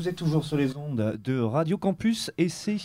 vous êtes toujours sur les ondes de Radio Campus et c'est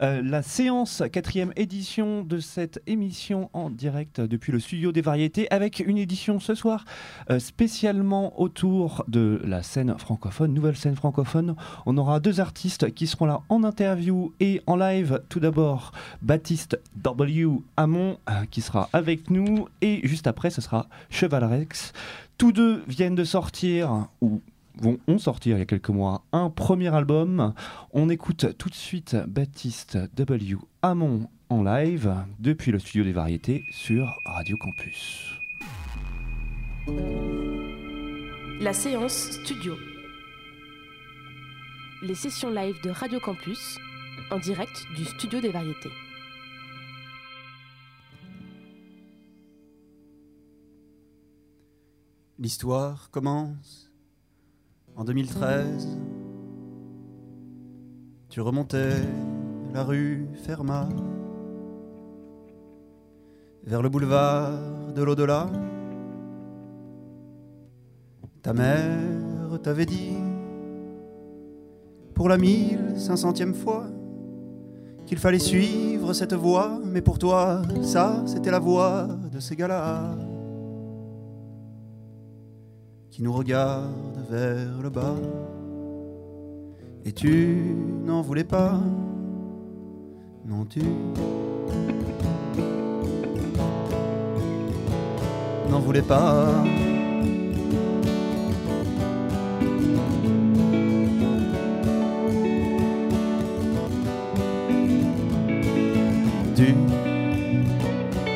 euh, la séance, quatrième édition de cette émission en direct depuis le studio des variétés avec une édition ce soir euh, spécialement autour de la scène francophone, nouvelle scène francophone. On aura deux artistes qui seront là en interview et en live. Tout d'abord, Baptiste W. Hamon euh, qui sera avec nous et juste après ce sera Cheval Rex. Tous deux viennent de sortir, ou vont ont sortir il y a quelques mois un premier album. On écoute tout de suite Baptiste W. Hamon en live depuis le studio des variétés sur Radio Campus. La séance studio. Les sessions live de Radio Campus en direct du studio des variétés. L'histoire commence en 2013. Tu remontais la rue Fermat vers le boulevard de l'au-delà. Ta mère t'avait dit pour la mille cinq centième fois qu'il fallait suivre cette voie, mais pour toi, ça, c'était la voie de ces gars-là qui nous regarde vers le bas. Et tu n'en voulais pas, non tu n'en voulais pas. Tu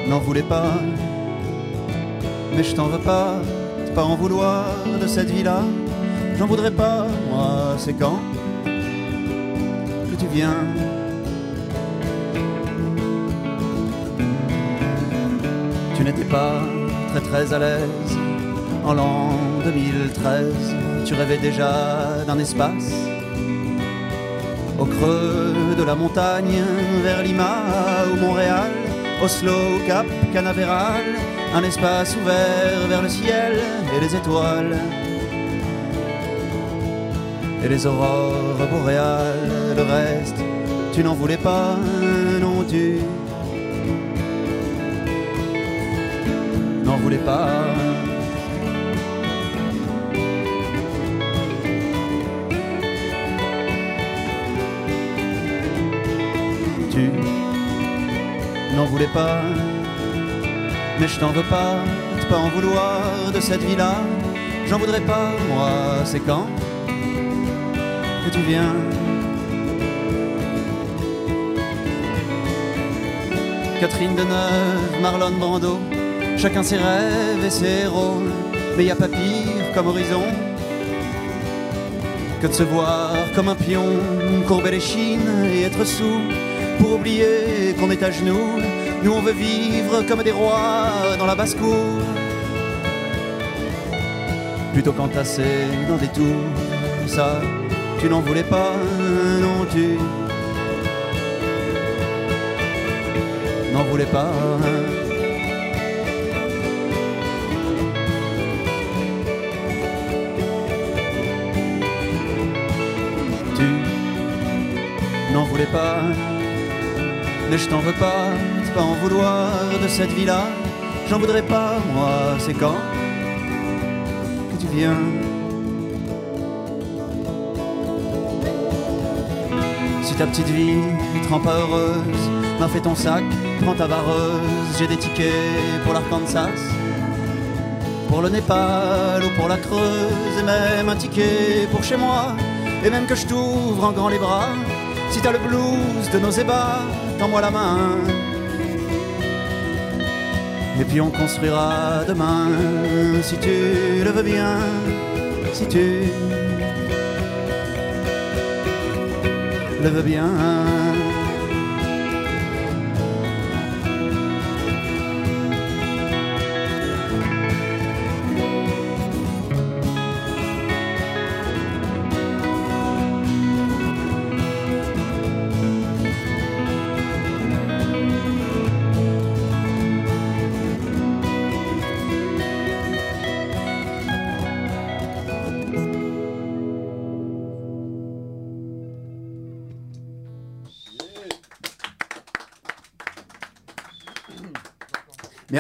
n'en voulais pas, mais je t'en veux pas pas en vouloir de cette vie-là. J'en voudrais pas, moi, c'est quand que tu viens. Tu n'étais pas très très à l'aise en l'an 2013. Tu rêvais déjà d'un espace au creux de la montagne vers Lima ou Montréal, Oslo, Cap, Canaveral un espace ouvert vers le ciel et les étoiles et les aurores boréales. Le reste, tu n'en voulais pas, non tu n'en voulais pas. Tu n'en voulais pas mais je t'en veux pas, de pas en vouloir de cette vie-là. J'en voudrais pas, moi, c'est quand que tu viens. Catherine Deneuve, Marlon Brando, chacun ses rêves et ses rôles, mais y a pas pire comme horizon que de se voir comme un pion, courber les chines et être sous pour oublier qu'on est à genoux nous on veut vivre comme des rois dans la basse-cour Plutôt qu'entasser dans des tours Ça, tu n'en voulais pas, non tu N'en voulais pas Tu n'en voulais pas mais je t'en veux pas, pas en vouloir de cette vie-là. J'en voudrais pas, moi, c'est quand que tu viens. Si ta petite vie te rend pas heureuse, m'a fait ton sac, prends ta vareuse. J'ai des tickets pour l'Arkansas, pour le Népal ou pour la Creuse, et même un ticket pour chez moi. Et même que je t'ouvre en grand les bras, si t'as le blues de nos ébats, tends-moi la main. Et puis on construira demain, si tu le veux bien, si tu le veux bien.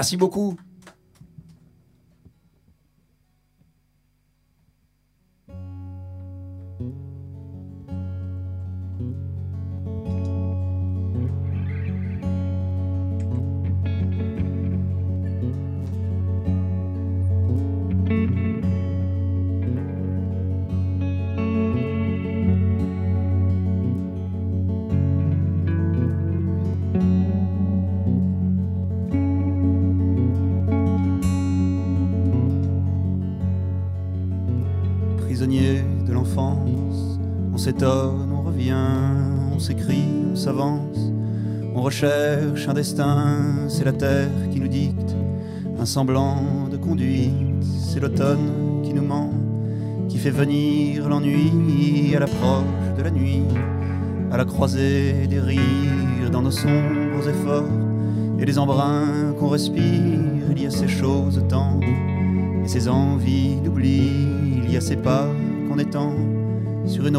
Merci beaucoup. S'étonne, on revient, on s'écrit, on s'avance, on recherche un destin, c'est la terre qui nous dicte un semblant de conduite, c'est l'automne qui nous ment, qui fait venir l'ennui à l'approche de la nuit, à la croisée des rires dans nos sombres efforts et les embruns qu'on respire, il y a ces choses tendres et ces envies d'oubli, il y a ces pas qu'on étend sur une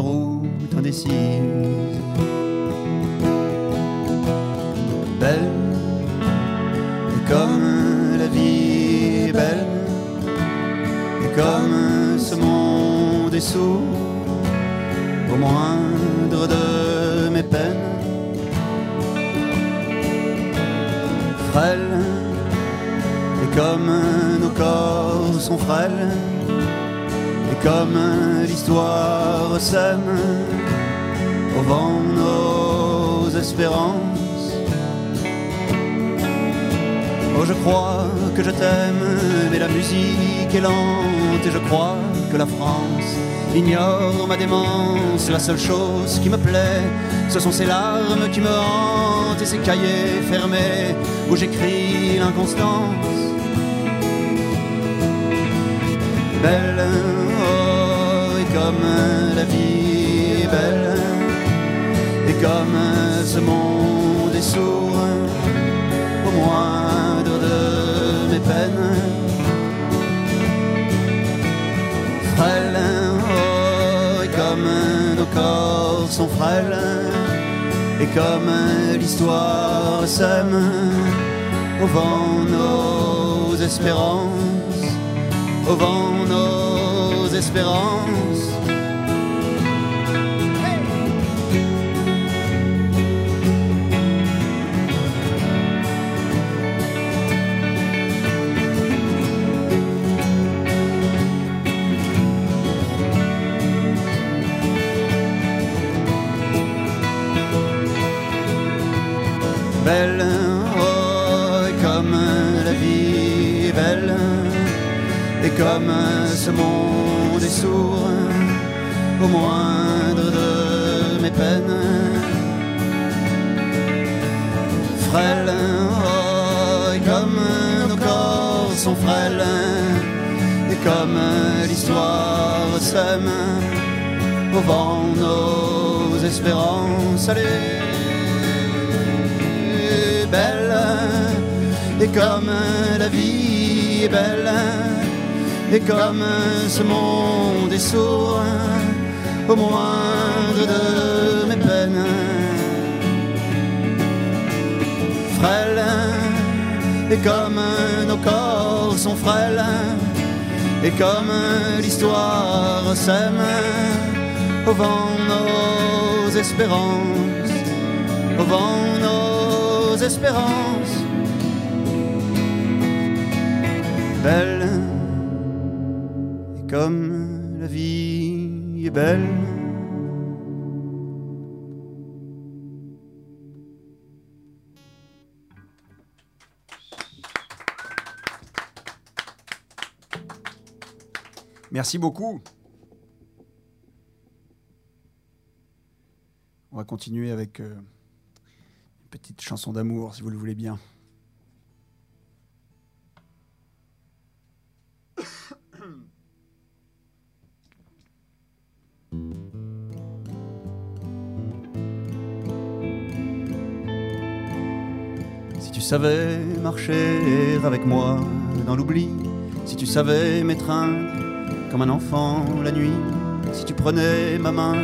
indécise. Belle, et comme la vie est belle, et comme ce monde est sourd au moindre de mes peines. Frêle, et comme nos corps sont frêles, et comme l'histoire sème vent nos espérances. Oh, je crois que je t'aime, mais la musique est lente, et je crois que la France ignore ma démence. La seule chose qui me plaît, ce sont ces larmes qui me hantent et ces cahiers fermés où j'écris l'inconstance. Belle, oh, et comme la vie est belle, comme ce monde est sourd au moindre de mes peines. Frêle, oh, et comme nos corps sont frêles, et comme l'histoire sème au vent nos espérances, au vent nos espérances. Ce monde est sourd au moindre de mes peines. Frêle, oh, et comme nos corps sont frêles, et comme l'histoire sème au vent nos espérances. Allez belle, et comme la vie est belle, et comme ce monde est sourd au moindre de mes peines. Frêle, et comme nos corps sont frêles, et comme l'histoire sème au vent nos espérances, au vent nos espérances. Belle, comme la vie est belle. Merci beaucoup. On va continuer avec euh, une petite chanson d'amour, si vous le voulez bien. Tu savais marcher avec moi dans l'oubli, si tu savais m'étreindre comme un enfant la nuit, si tu prenais ma main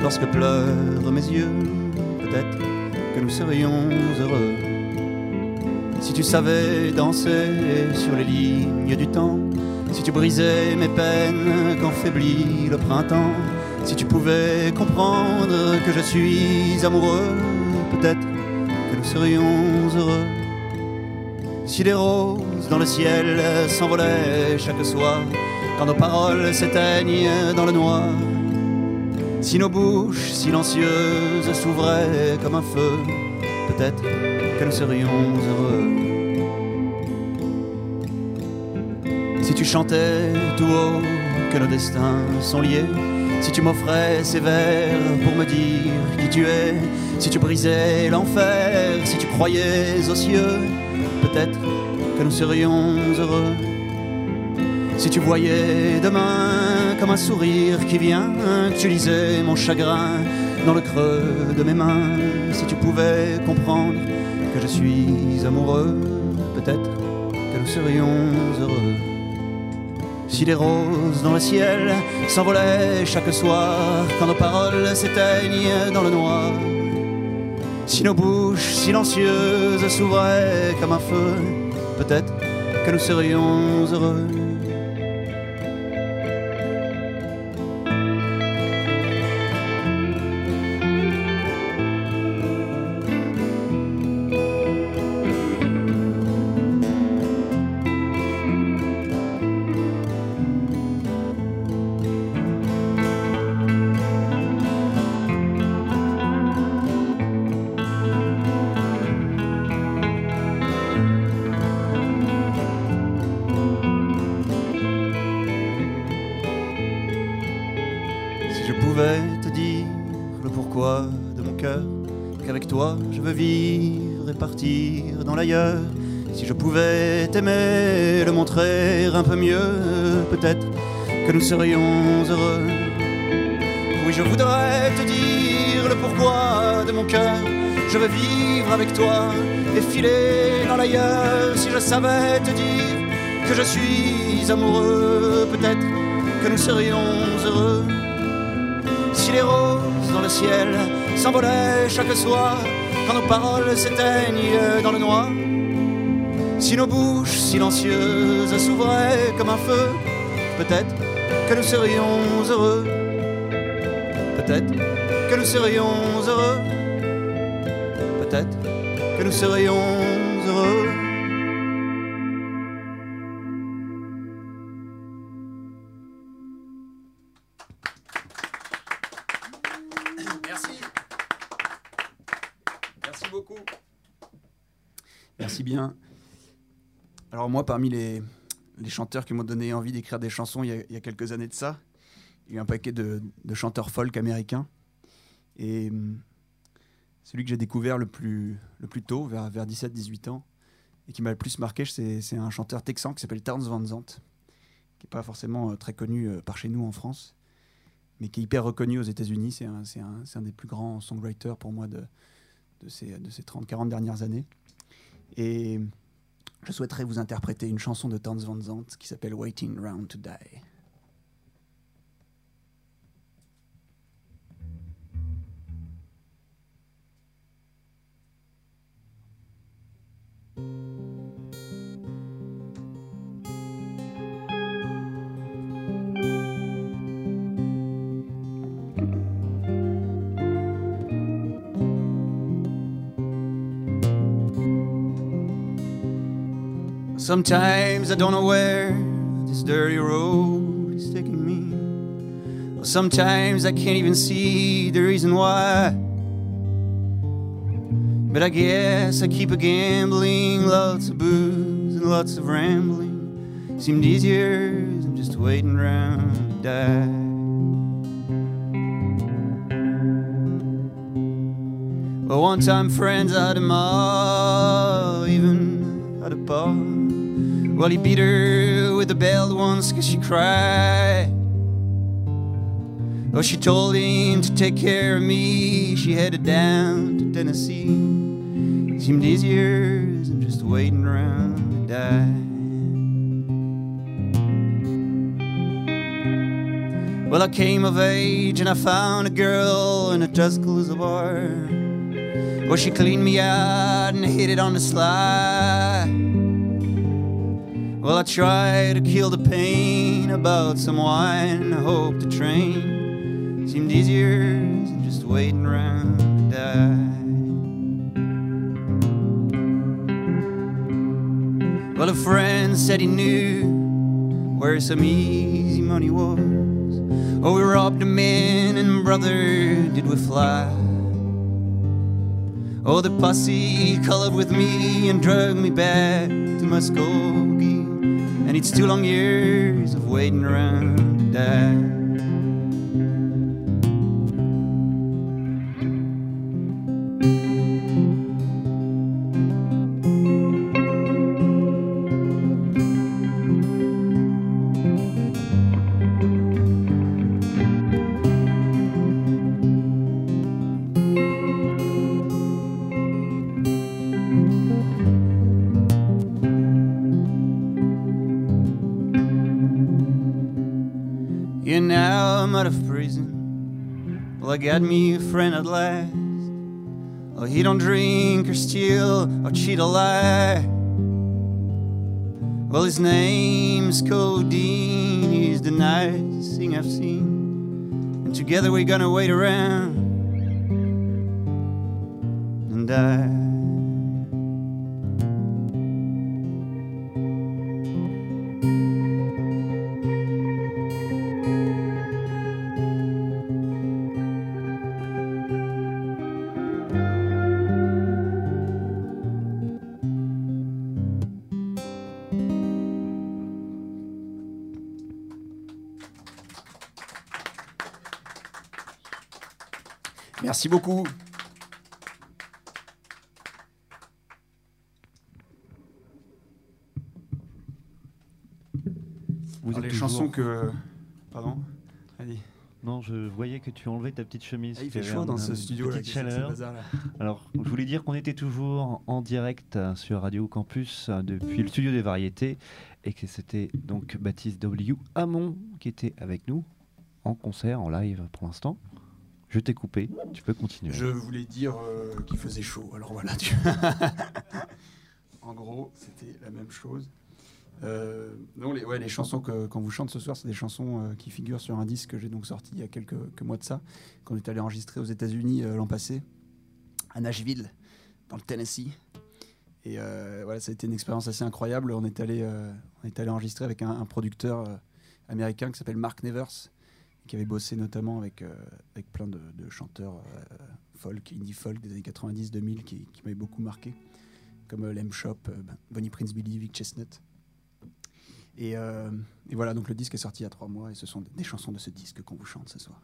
lorsque pleurent mes yeux, peut-être que nous serions heureux. Si tu savais danser sur les lignes du temps, si tu brisais mes peines quand faiblit le printemps, si tu pouvais comprendre que je suis amoureux, peut-être nous serions heureux. Si les roses dans le ciel s'envolaient chaque soir, quand nos paroles s'éteignent dans le noir, si nos bouches silencieuses s'ouvraient comme un feu, peut-être que nous serions heureux. Si tu chantais tout haut que nos destins sont liés, si tu m'offrais ces vers pour me dire qui tu es, si tu brisais l'enfer, si tu croyais aux cieux, peut-être que nous serions heureux. Si tu voyais demain comme un sourire qui vient, tu lisais mon chagrin dans le creux de mes mains, si tu pouvais comprendre que je suis amoureux, peut-être que nous serions heureux. Si les roses dans le ciel s'envolaient chaque soir, quand nos paroles s'éteignent dans le noir, si nos bouches silencieuses s'ouvraient comme un feu, peut-être que nous serions heureux. Si je pouvais t'aimer, le montrer un peu mieux, peut-être que nous serions heureux. Oui, je voudrais te dire le pourquoi de mon cœur. Je veux vivre avec toi et filer dans l'ailleurs. Si je savais te dire que je suis amoureux, peut-être que nous serions heureux. Si les roses dans le ciel s'envolaient chaque soir, quand nos paroles s'éteignent dans le noir, si nos bouches silencieuses s'ouvraient comme un feu, peut-être que nous serions heureux. Peut-être que nous serions heureux. Peut-être que nous serions heureux. Moi, parmi les, les chanteurs qui m'ont donné envie d'écrire des chansons il y, a, il y a quelques années de ça, il y a eu un paquet de, de chanteurs folk américains. Et hum, celui que j'ai découvert le plus, le plus tôt, vers, vers 17-18 ans, et qui m'a le plus marqué, c'est un chanteur texan qui s'appelle Terrence Van Zandt, qui n'est pas forcément euh, très connu euh, par chez nous en France, mais qui est hyper reconnu aux États-Unis. C'est un, un- un des plus grands songwriters pour moi de, de ces, de ces 30-40 dernières années. Et je souhaiterais vous interpréter une chanson de Terrence Van Zandt qui s'appelle Waiting Round to Die. Sometimes I don't know where this dirty road is taking me. Sometimes I can't even see the reason why. But I guess I keep a gambling, lots of booze and lots of rambling. Seemed easier as I'm just waiting around to die. But one time friends out of mall, even at a bar. Well, he beat her with a belt once cause she cried. Oh, she told him to take care of me. She headed down to Tennessee. Seemed easier as I'm just waiting around to die. Well, I came of age and I found a girl in a Tuscaloosa bar. Well, she cleaned me out and hid it on the sly. Well, I tried to kill the pain about some wine. I hope the train seemed easier than just waiting around to die. Well, a friend said he knew where some easy money was. Oh, we robbed a man, and brother, did we fly? Oh, the posse colored with me and drug me back to my Muskogee. And it's two long years of waiting around to die. Got me a friend at last. Oh, he don't drink or steal or cheat or lie. Well, his name's Codeine. He's the nicest thing I've seen. And together we're gonna wait around and die. Merci beaucoup. Vous Alors, êtes les toujours- chansons que. Pardon Allez. Non, je voyais que tu enlevais ta petite chemise. Ah, il fait chaud un- dans ce une studio là. Petite qu'est-ce que c'est, ce chaleur. bazar, là Alors, je voulais dire qu'on était toujours en direct sur Radio Campus euh, depuis le studio des variétés et que c'était donc Baptiste W. Hamon qui était avec nous en concert, en live pour l'instant. Je t'ai coupé, tu peux continuer. Je voulais dire euh, qu'il faisait chaud. Alors voilà. en gros, c'était la même chose. Euh, non, les, ouais, les chansons que quand vous chante ce soir, c'est des chansons euh, qui figurent sur un disque que j'ai donc sorti il y a quelques, mois de ça, qu'on est allé enregistrer aux États-Unis l'an passé, à Nashville, dans le Tennessee. Et voilà, ça a été une expérience assez incroyable. On est allé, on est allé enregistrer avec un, producteur américain qui s'appelle Mark Nevers, qui avait bossé notamment avec, euh, avec plein de, chanteurs euh, folk, indie folk des années 90-2000 qui, m'avaient beaucoup marqué, comme euh, Lem Shop, ben, Bonnie Prince Billy, Vic Chestnut. Et, et voilà, donc le disque est sorti il y a trois mois et ce sont des chansons de ce disque qu'on vous chante ce soir.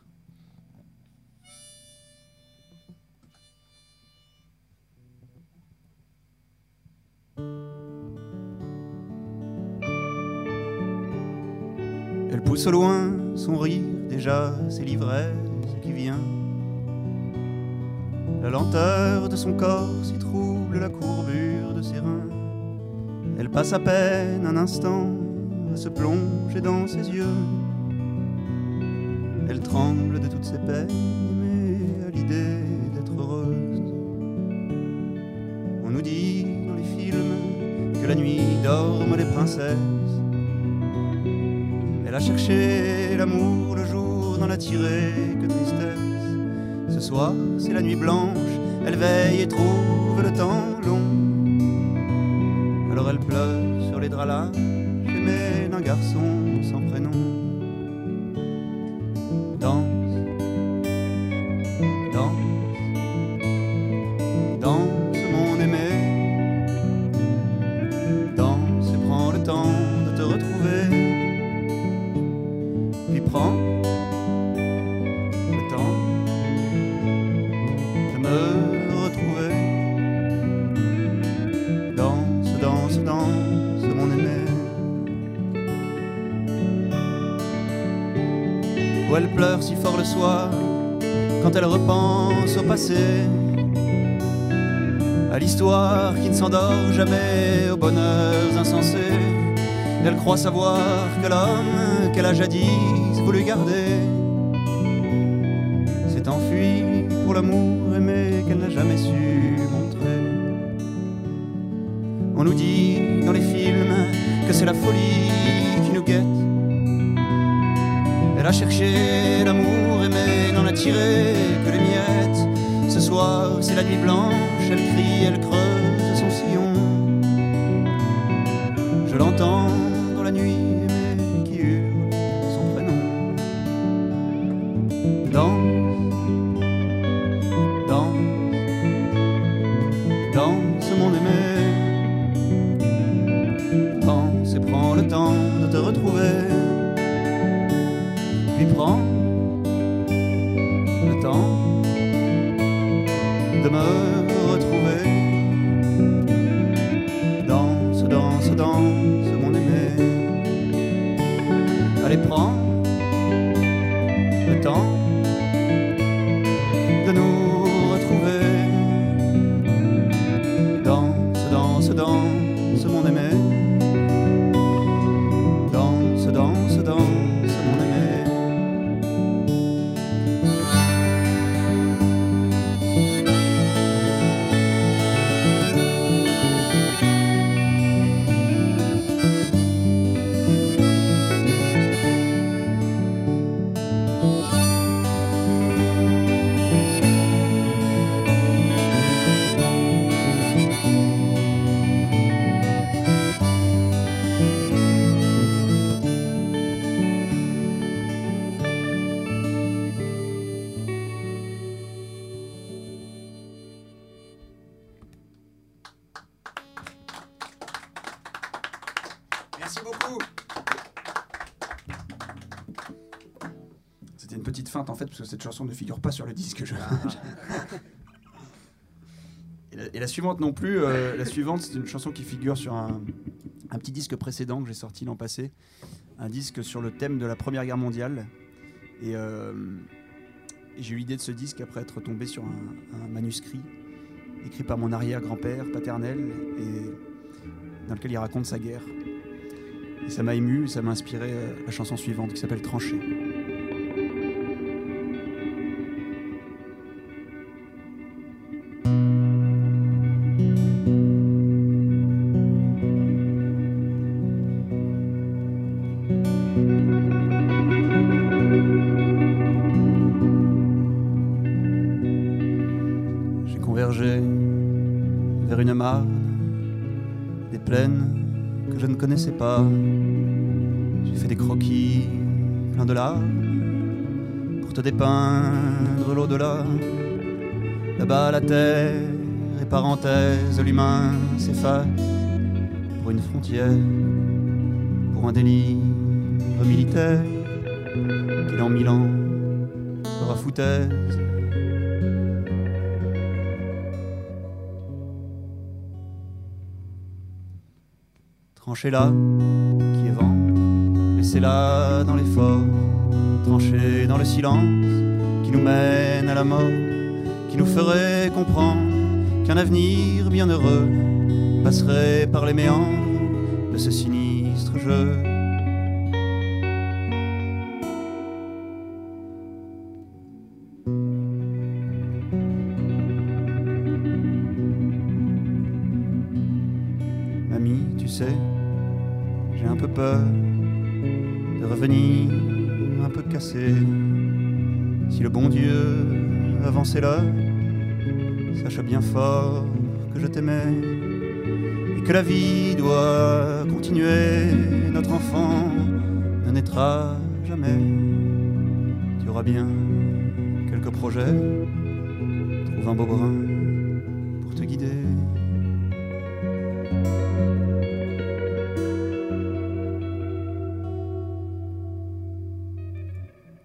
Elle pousse au loin son rire, déjà c'est l'ivresse qui vient. La lenteur de son corps s'y trouble la courbure de ses reins. Elle passe à peine un instant à se plonger dans ses yeux. Elle tremble de toutes ses peines, mais à l'idée d'être heureuse. On nous dit dans les films que la nuit dorment les princesses. Elle a l'amour le jour, n'en a tiré que tristesse. Ce soir, c'est la nuit blanche, elle veille et trouve le temps long. Alors elle pleure sur les draps là, j'aimais d'un garçon sans prénom. Passé. À l'histoire qui ne s'endort jamais, aux bonheurs insensés. Elle croit savoir que l'homme qu'elle a jadis voulu garder s'est enfui pour l'amour aimé qu'elle n'a jamais su montrer. On nous dit dans les films que c'est la folie qui nous guette. Elle a cherché l'amour aimé, n'en a tiré. C'est la nuit blanche, elle crie, elle creuse cette chanson ne figure pas sur le disque. Je... et, la, et la suivante non plus. euh, la suivante, c'est une chanson qui figure sur un, un petit disque précédent que j'ai sorti l'an passé. Un disque sur le thème de la Première Guerre mondiale. Et, euh, et j'ai eu l'idée de ce disque après être tombé sur un, un manuscrit écrit par mon arrière-grand-père paternel et dans lequel il raconte sa guerre. Et ça m'a ému, et ça m'a inspiré euh, la chanson suivante qui s'appelle Tranchée. Connaissais pas. J'ai fait des croquis pleins de larmes pour te dépeindre l'au-delà. Là-bas, la terre et parenthèse, l'humain s'efface pour une frontière, pour un délire militaire qui dans mille ans sera foutaise. Tranchez-la, qui est vent, laissez-la dans l'effort, tranchée dans le silence, qui nous mène à la mort, qui nous ferait comprendre qu'un avenir bienheureux passerait par les méandres de ce sinistre jeu. Vie doit continuer. Notre enfant ne naîtra jamais. Tu auras bien quelques projets. Trouve un beau brin pour te guider.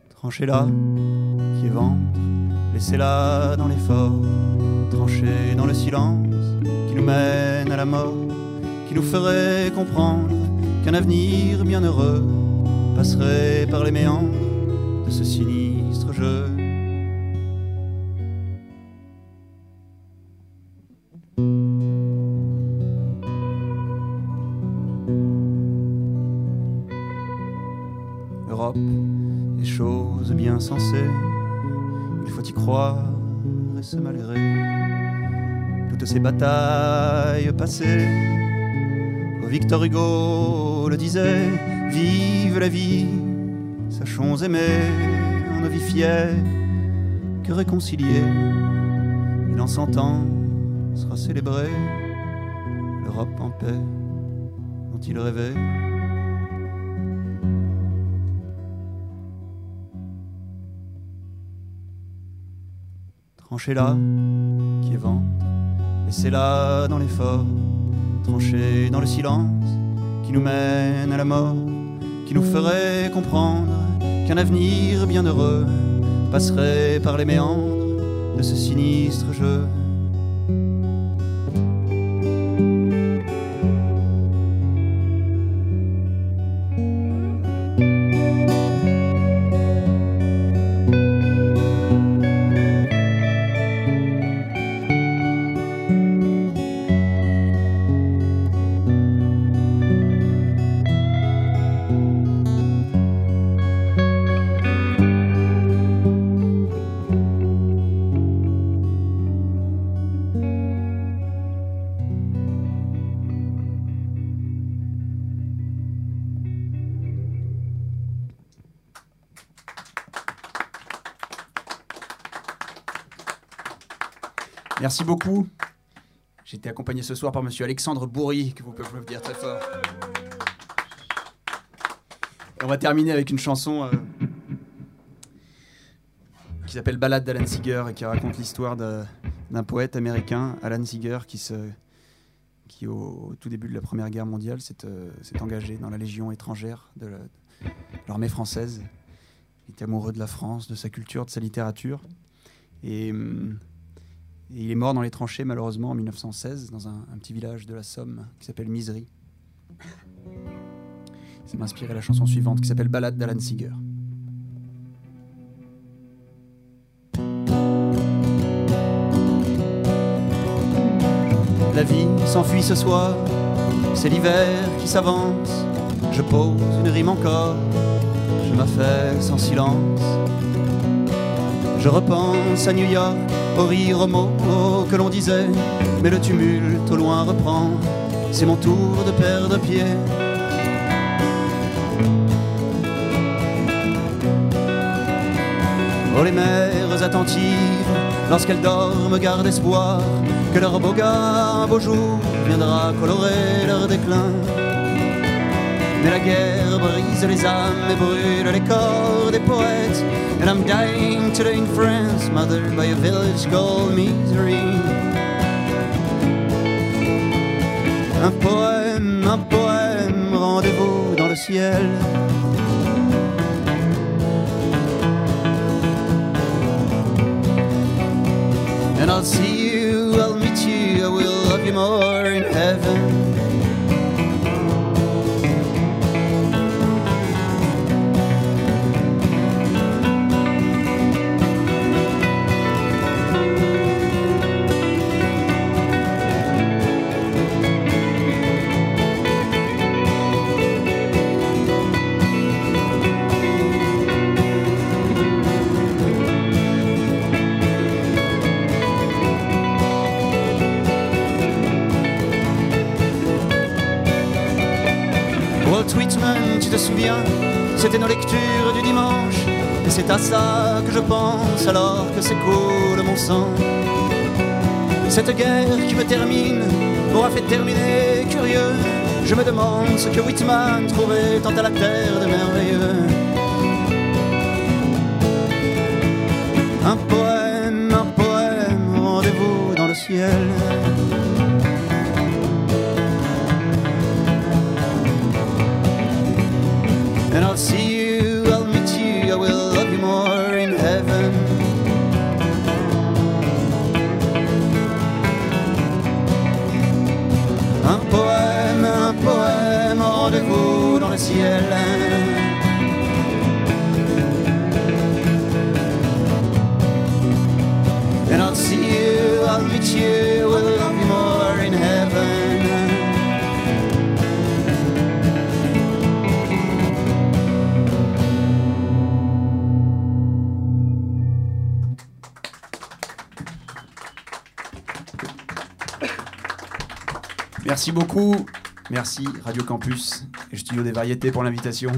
Tranchez-la, qui est ventre, laissez-la dans l'effort, tranchée dans le silence, qui nous mène à la mort, qui nous ferait comprendre qu'un avenir bienheureux passerait par les méandres de ce sinistre jeu. L'Europe, des choses bien sensées, il faut y croire de ce malgré. Toutes ces batailles passées, Victor Hugo le disait, vive la vie, sachons aimer, on ne vit fier que réconcilier. Et dans cent ans sera célébrée l'Europe en paix dont il rêvait. Tranchez-la, qui est ventre, laissez-la dans l'effort, tranchez dans le silence qui nous mène à la mort, qui nous ferait comprendre qu'un avenir bienheureux passerait par les méandres de ce sinistre jeu. Merci beaucoup. J'ai été accompagné ce soir par monsieur Alexandre Bourri, que vous pouvez applaudir très fort. On va terminer avec une chanson euh, qui s'appelle Ballade d'Alan Seeger et qui raconte l'histoire d'un poète américain, Alan Seeger, qui, se, qui au, tout début de la Première Guerre mondiale s'est euh, engagé dans la Légion étrangère de l'armée française. Il était amoureux de la France, de sa culture, de sa littérature. Et. Hum, et il est mort dans les tranchées, malheureusement, en 1916, dans un, petit village de la Somme qui s'appelle Misery. Ça m'a inspiré la chanson suivante qui s'appelle Ballade d'Alan Seeger. La vie s'enfuit ce soir, c'est l'hiver qui s'avance. Je pose une rime encore, je m'affaisse en silence. Je repense à New York, au rire, aux mots que l'on disait, mais le tumulte au loin reprend, c'est mon tour de perdre pied. Oh les mères attentives, lorsqu'elles dorment, gardent espoir que leur beau gars, un beau jour, viendra colorer leur déclin. Mais la guerre brise les âmes et brûle les corps des poètes. And I'm dying today in France, mothered by a village called Misery. Un poème, un poème, rendez-vous dans le ciel. And I'll see you, I'll meet you, I will love you more in heaven. C'était nos lectures du dimanche. Et c'est à ça que je pense alors que s'écoule mon sang. Cette guerre qui me termine m'aura fait terminer curieux. Je me demande ce que Whitman trouvait tant à la terre de merveilleux. Un poème, un poème, rendez-vous dans le ciel. And I'll see you, I'll meet you, I will love you more in heaven. Un poème, un poème, rendez-vous dans le ciel. And I'll see you, I'll meet you, Merci beaucoup. Merci Radio Campus et Studio des Variétés pour l'invitation.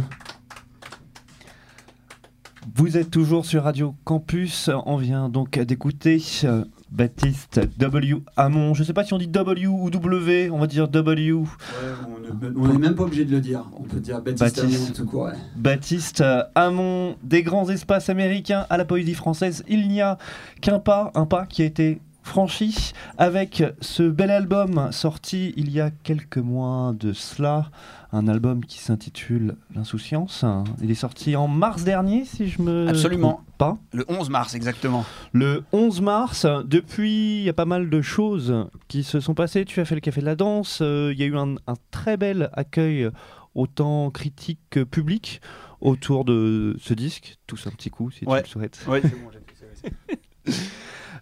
Vous êtes toujours sur Radio Campus. On vient donc d'écouter euh, Baptiste W. Hamon. Je ne sais pas si on dit W ou W, on va dire W. on n'est même pas obligé de le dire. On peut dire Baptiste, Hamon tout court. Baptiste euh, Hamon, des grands espaces américains à la poésie française. Il n'y a qu'un pas, un pas qui a été franchi avec ce bel album sorti il y a quelques mois de cela, un album qui s'intitule L'insouciance. Il est sorti en mars dernier, si je me Absolument. trompe pas. Le 11 mars, exactement. Le 11 mars, depuis, il y a pas mal de choses qui se sont passées. Tu as fait le Café de la Danse, euh, il y a eu un, très bel accueil, autant critique que public, autour de ce disque. Tous un petit coup, si tu le souhaites. Oui, c'est bon, j'ai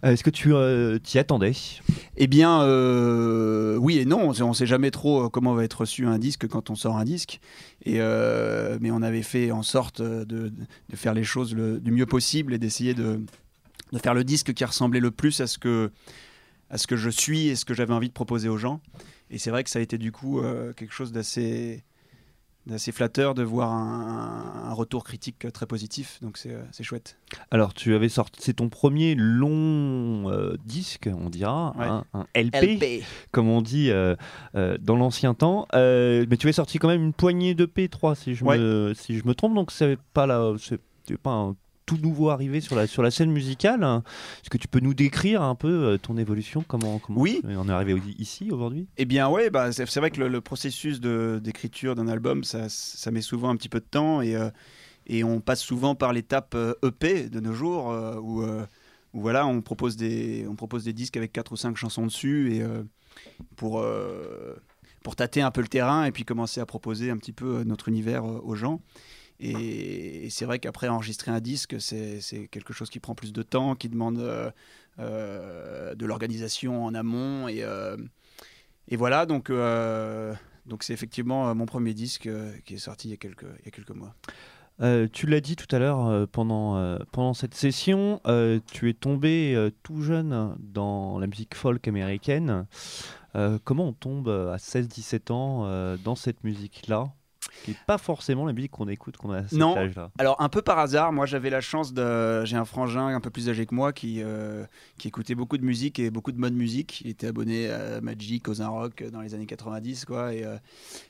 est-ce que tu euh, t'y attendais? Eh bien, euh, oui et non. On ne sait jamais trop comment va être reçu un disque quand on sort un disque. Et, mais on avait fait en sorte de, faire les choses du mieux possible et d'essayer de, faire le disque qui ressemblait le plus à ce que, à ce que je suis et ce que j'avais envie de proposer aux gens. Et c'est vrai que ça a été du coup quelque chose d'assez assez flatteur de voir un, retour critique très positif, donc euh, c'est chouette. Alors tu avais sorti, c'est ton premier long euh, disque, on dira, hein, un LP, comme on dit euh, dans l'ancien temps, mais tu avais sorti quand même une poignée de P3 si je, me, si je me trompe, donc c'est pas là, c'est pas un tout nouveau arrivé sur la, sur la scène musicale. Est-ce que tu peux nous décrire un peu euh, ton évolution Comment, comment oui. on est arrivé ici aujourd'hui? Eh bien, ouais, bah, c'est vrai que le, processus d'écriture d'un album, ça, ça, met souvent un petit peu de temps et, euh, et on passe souvent par l'étape EP euh, e de nos jours où, où, voilà, on propose, des, on propose des disques avec 4 ou 5 chansons dessus et pour pour tâter un peu le terrain et puis commencer à proposer un petit peu notre univers aux gens. Et, c'est vrai qu'après enregistrer un disque, c'est quelque chose qui prend plus de temps, qui demande euh, euh, de l'organisation en amont. Et, euh, voilà, donc c'est effectivement mon premier disque qui est sorti il y a quelques, mois. tu l'as dit tout à l'heure pendant cette session, tu es tombé tout jeune dans la musique folk américaine. comment on tombe à 16-17 ans dans cette musique-là? Qui n'est pas forcément la musique qu'on écoute qu'on a à cet non. âge-là. Alors un peu par hasard, moi j'avais la chance de, j'ai un frangin un peu plus âgé que moi qui euh, qui écoutait beaucoup de musique et beaucoup de bonne musique. Il était abonné à Magic, aux Rock dans les années 90 quoi. Et, euh,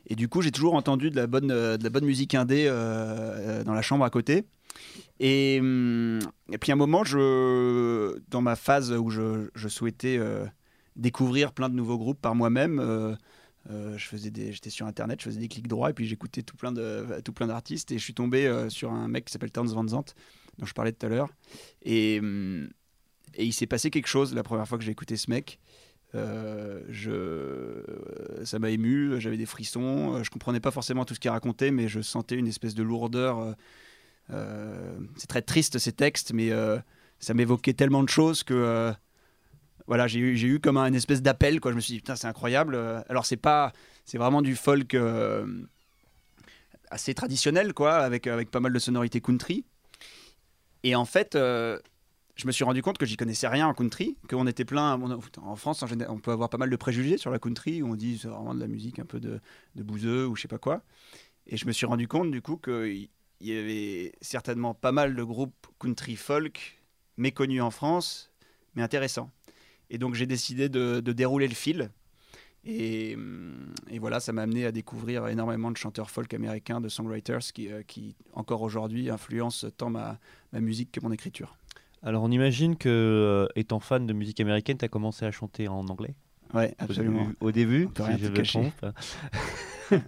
et du coup j'ai toujours entendu de la bonne de la bonne musique indé euh, dans la chambre à côté. Et, hum, et puis à un moment, je, dans ma phase où je, je souhaitais découvrir plein de nouveaux groupes par moi-même, euh, je faisais des, j'étais sur internet, je faisais des clics droits et puis j'écoutais tout plein de, tout plein d'artistes et je suis tombé euh, sur un mec qui s'appelle Towns Van Zandt dont je parlais tout à l'heure et, hum, et il s'est passé quelque chose la première fois que j'ai écouté ce mec. Euh, je, ça m'a ému, j'avais des frissons, je comprenais pas forcément tout ce qu'il racontait, mais je sentais une espèce de lourdeur. c'est très triste ces textes, mais ça m'évoquait tellement de choses que voilà, j'ai eu, comme un espèce d'appel. Quoi. Je me suis dit, putain, c'est incroyable. Alors, c'est pas, c'est vraiment du folk euh, assez traditionnel, quoi, avec, avec pas mal de sonorités country. Et en fait, euh, je me suis rendu compte que j'y connaissais rien en country, qu'on était plein. En France, on peut avoir pas mal de préjugés sur la country, où on dit c'est vraiment de la musique un peu de, de bouseux ou je sais pas quoi. Et je me suis rendu compte, du coup, qu'il y avait certainement pas mal de groupes country folk méconnus en France, mais intéressants. Et donc j'ai décidé de, dérouler le fil. Et, voilà, ça m'a amené à découvrir énormément de chanteurs folk américains, de songwriters qui, euh, qui encore aujourd'hui influencent tant ma, ma, musique que mon écriture. Alors on imagine que, euh, étant fan de musique américaine, tu as commencé à chanter en anglais Oui, absolument. Au début, si je me trompe.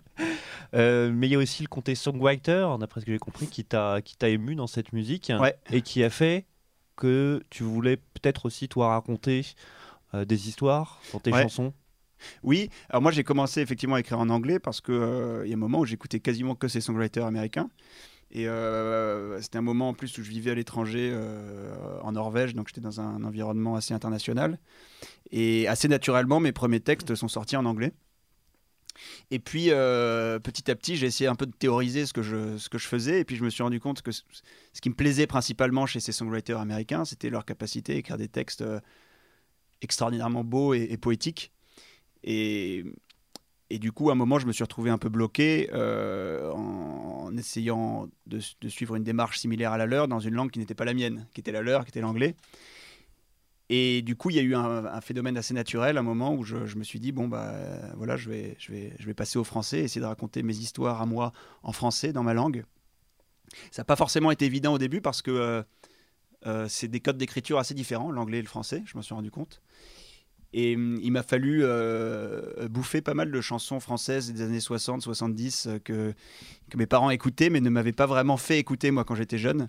Euh, mais il y a aussi le côté songwriter, d'après ce que j'ai compris, qui t'a ému dans cette musique et qui a fait que tu voulais peut-être aussi toi raconter euh, des histoires dans tes chansons? Oui, alors moi j'ai commencé effectivement à écrire en anglais parce qu'il euh, y a un moment où j'écoutais quasiment que ces songwriters américains. Et euh, c'était un moment en plus où je vivais à l'étranger, en Norvège, donc j'étais dans un environnement assez international. Et assez naturellement, mes premiers textes sont sortis en anglais. Et puis, euh, petit à petit, j'ai essayé un peu de théoriser ce que, je, ce que je faisais. Et puis, je me suis rendu compte que ce qui me plaisait principalement chez ces songwriters américains, c'était leur capacité à écrire des textes euh, extraordinairement beaux et, poétiques. Et, et du coup, à un moment, je me suis retrouvé un peu bloqué euh, en, essayant de, suivre une démarche similaire à la leur dans une langue qui n'était pas la mienne, qui était la leur, qui était l'anglais. Et du coup, il y a eu un, phénomène assez naturel, un moment où je, me suis dit bon bah voilà, je vais, je vais, je vais passer au français, essayer de raconter mes histoires à moi en français dans ma langue. Ça n'a pas forcément été évident au début parce que euh, euh, c'est des codes d'écriture assez différents, l'anglais et le français. Je m'en suis rendu compte. Et hum, il m'a fallu euh, bouffer pas mal de chansons françaises des années 60, 70 euh, que, que mes parents écoutaient, mais ne m'avaient pas vraiment fait écouter moi quand j'étais jeune.